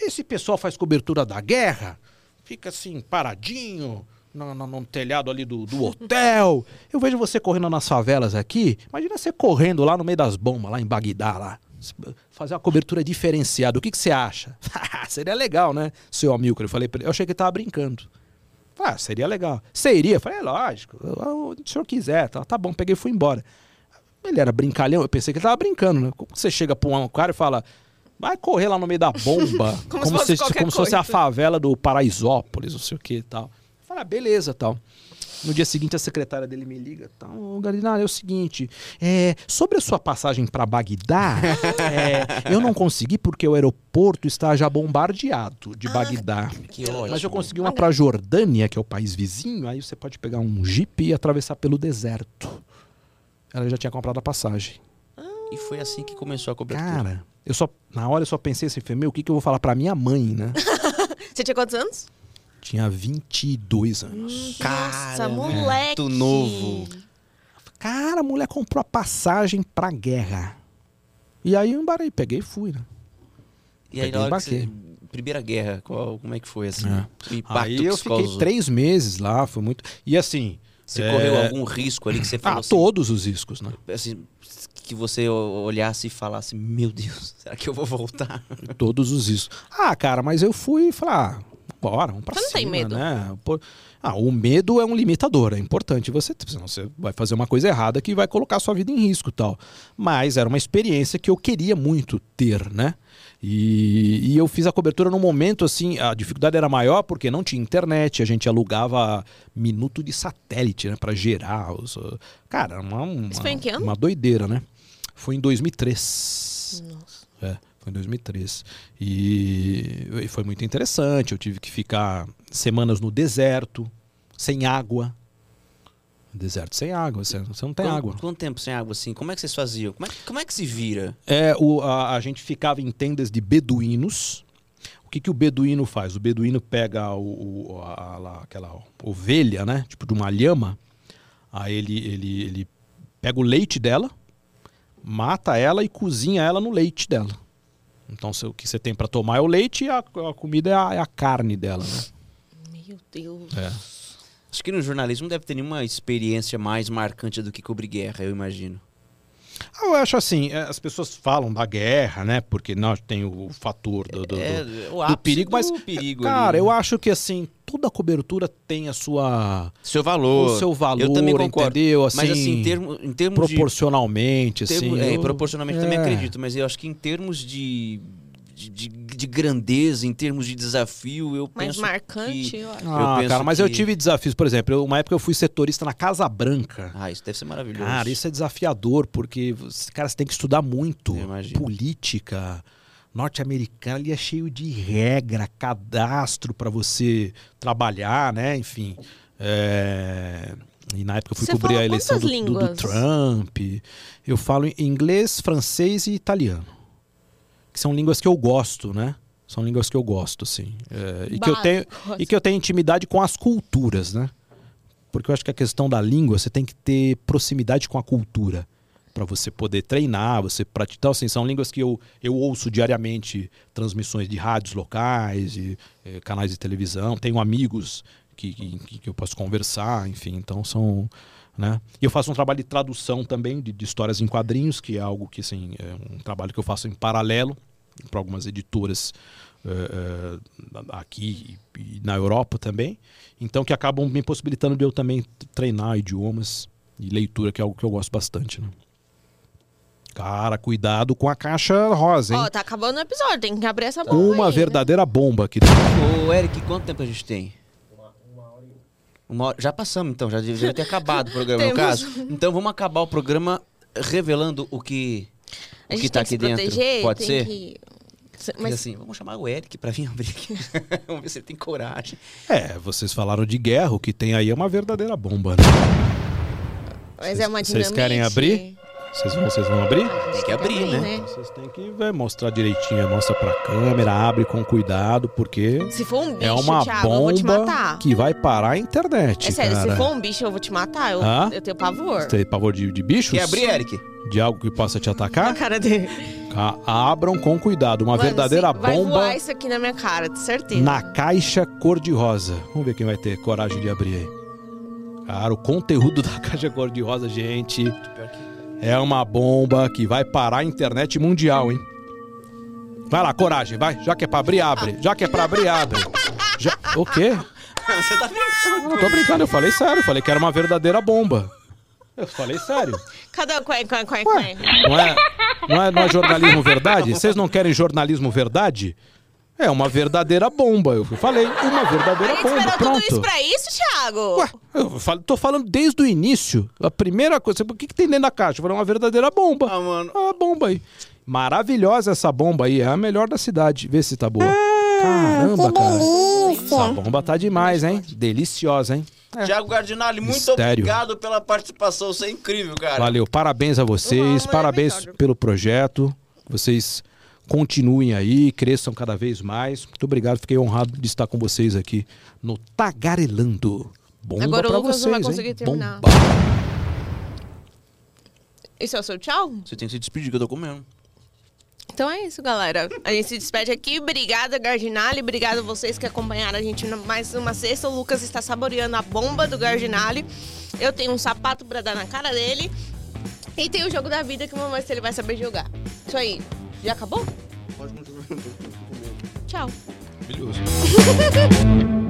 Esse pessoal faz cobertura da guerra, fica assim, paradinho, no, no- no telhado ali do, do hotel. Eu vejo você correndo nas favelas aqui. Imagina você correndo lá no meio das bombas, lá em Bagdá, lá. Fazer uma cobertura diferenciada. O que, que você acha? Seria legal, né, seu Amilcar? Eu falei pra ele, eu achei que ele tava brincando. Ah, seria legal. Você iria? Eu falei, é lógico. o senhor quiser, tá, tá bom, peguei e fui embora. Ele era brincalhão, eu pensei que ele tava brincando, né? Como você chega pra um cara e fala, vai correr lá no meio da bomba, Como como, se fosse como se fosse a favela do Paraisópolis, não sei o que e tal. Falei, ah, beleza tal. No dia seguinte, a secretária dele me liga. Tá, ô, Gardinari, é o seguinte: é, sobre a sua passagem para Bagdá, é, eu não consegui porque o aeroporto está já bombardeado de Bagdá. Que ótimo. Mas eu consegui uma para Jordânia, que é o país vizinho. Aí você pode pegar um jipe e atravessar pelo deserto. Ela já tinha comprado a passagem. E foi assim que começou a cobertura. Cara, eu só na hora eu só pensei assim, meu, o que, que eu vou falar para minha mãe, né? Você tinha quantos anos? Tinha 22 anos. Nossa, Caramba, moleque. muito novo. Cara, a mulher comprou a passagem pra guerra. E aí eu embarei, peguei e fui, né? E aí, e que você... Primeira guerra, qual, como é que foi assim? É. Aí eu fiquei três meses lá, foi muito. E assim, Você É. correu algum risco ali que você falou Ah, assim, todos os riscos, né? assim, que você olhasse e falasse, meu Deus, será que eu vou voltar? Todos os riscos. Ah, cara, mas eu fui e falei, ah, bora, vamos pra Você não cima, tem medo? né? Ah, o medo é um limitador, é importante você, senão você vai fazer uma coisa errada que vai colocar a sua vida em risco e tal. Mas era uma experiência que eu queria muito ter, né? E, e eu fiz a cobertura num momento assim, a dificuldade era maior porque não tinha internet, a gente alugava minuto de satélite, né, para gerar os, cara, uma uma, uma doideira, né? Foi em 2003. Nossa. É, foi em 2003. E, e foi muito interessante. Eu tive que ficar semanas no deserto, sem água. Deserto sem água, você, não tem Quanto- água. Quanto tempo sem água assim? Como é que vocês faziam? Como é, que- como é que se vira? É, o, a, a gente ficava em tendas de beduínos. O que, que o beduíno faz? O beduíno pega o, o- a- lá, aquela ovelha, né? Tipo de uma lhama. Aí ele, ele, ele pega o leite dela, mata ela e cozinha ela no leite dela. Então o que você tem para tomar é o leite e a, a comida é a, é a carne dela, né? Meu Deus. É. Acho que no jornalismo não deve ter nenhuma experiência mais marcante do que cobrir guerra, eu imagino. Eu acho assim, é, as pessoas falam da guerra, né? Porque nós tem o fator do, do- É, do- perigo, mas do perigo cara, ali, eu né? acho que assim toda cobertura tem a sua Seu valor. o seu valor, eu também concordo. entendeu? mas assim, Assim, em, termo, em termos de... proporcionalmente, termo- assim. é, eu- proporcionalmente também é. acredito, mas eu acho que em termos de, de, de- de grandeza, em termos de desafio, eu Mais penso marcante, que... eu acho. Ah, penso cara, mas eu que- tive desafios, por exemplo, eu- uma época eu fui setorista na Casa Branca. Ah, isso deve ser maravilhoso. Cara, isso é desafiador, porque, cara, você tem que estudar muito. Eu. Política norte-americana ali é cheio de regra, cadastro para você trabalhar, né? Enfim. é, E na época eu fui Você cobrir a eleição do, do- do? Trump. Eu falo inglês, francês e italiano. Que são línguas que eu gosto, né? São línguas que eu gosto, assim. É, e, que eu tenho, e que eu tenho intimidade com as culturas, né? Porque eu acho que a questão da língua, você tem que ter proximidade com a cultura para você poder treinar, você praticar. Então, assim, são línguas que eu, eu ouço diariamente, transmissões de rádios locais, e, eh, canais de televisão. Tenho amigos que, que, que eu posso conversar, enfim. Então, são... Né? E eu faço um trabalho de tradução também, de, de histórias em quadrinhos, que é algo que, assim, é um trabalho que eu faço em paralelo para algumas editoras eh, eh, aqui e e na Europa também. Então, que acabam me possibilitando de eu também treinar idiomas e leitura, que é algo que eu gosto bastante, né? Cara, cuidado com a caixa rosa, hein? Ó, tá acabando o episódio, tem que abrir essa bomba Uma aí, né? verdadeira bomba aqui dentro. Ô, Eric, quanto tempo a gente tem? Hora. Já passamos, então, já devia ter acabado o programa, no caso. Então vamos acabar o programa revelando o que, A o que tá aqui dentro. proteger, Pode tem ser? que- Mas Mas assim, vamos chamar o Eric pra vir abrir aqui. vamos ver se ele tem coragem. É, vocês falaram de guerra, o que tem aí é uma verdadeira bomba, né? Mas é uma Vocês querem abrir? Vocês vão, vocês vão abrir? Tem que abrir, né? Vocês têm que ver, mostrar direitinho, mostra pra câmera, abre com cuidado, porque Se for um bicho, é uma Thiago, eu vou te bomba matar. que vai parar a internet, É sério, cara. se for um bicho, eu vou te matar. Eu, Hã? eu tenho pavor. Você tem pavor de, de bichos? Quer abrir, Eric? De algo que possa te A atacar? cara dele. Abram com cuidado. Uma Mano, verdadeira se- Vai bomba voar isso aqui na minha cara, de certeza. na caixa cor-de-rosa. Vamos ver quem vai ter coragem de abrir aí. Cara, o conteúdo da caixa cor-de-rosa, gente, é uma bomba que vai parar a internet mundial, hein? Vai lá, coragem, vai. Já que é pra abrir, abre. Já que é pra abrir, abre. Já... O quê? Você tá brincando. Eu não tô brincando, eu falei sério. Eu falei que era uma verdadeira bomba. Eu falei sério. Cadê o quen, quen, quen, quen? não é, não é, não é jornalismo verdade? Vocês não querem jornalismo verdade? É uma verdadeira bomba. Eu falei, uma A verdadeira gente bomba. esperou tudo isso Pronto. pra isso, Thiago? Ué, eu falo- tô falando desde o início. A primeira coisa, o que, que tem dentro da caixa? Eu falei, uma verdadeira bomba. Ah, mano. Ah, bomba aí. Maravilhosa essa bomba aí, é a melhor da cidade. Vê se tá boa. Caramba, cara. Essa bomba tá demais, hein? Deliciosa, hein? Tiago Gardinali, muito Mistério. obrigado pela participação. Você é incrível, cara. Valeu, parabéns a vocês, parabéns pelo projeto. Vocês continuem aí, cresçam cada vez mais. Muito obrigado, fiquei honrado de estar com vocês aqui no Tagarelando. Bomba Agora o pra Lucas vocês, não vai hein? conseguir terminar. Bomba. Isso é o seu tchau? Você tem que se despedir que eu tô comendo. Então é isso, galera. A gente se despede aqui. Obrigada, Gardinali. Obrigada a vocês que acompanharam a gente mais uma sexta. O Lucas está saboreando a bomba do Gardinali. Eu tenho um sapato pra dar na cara dele. E tem o jogo da vida que vamos ver se ele vai saber jogar. Isso aí. Já acabou? Pode continuar. Tchau. Maravilhoso.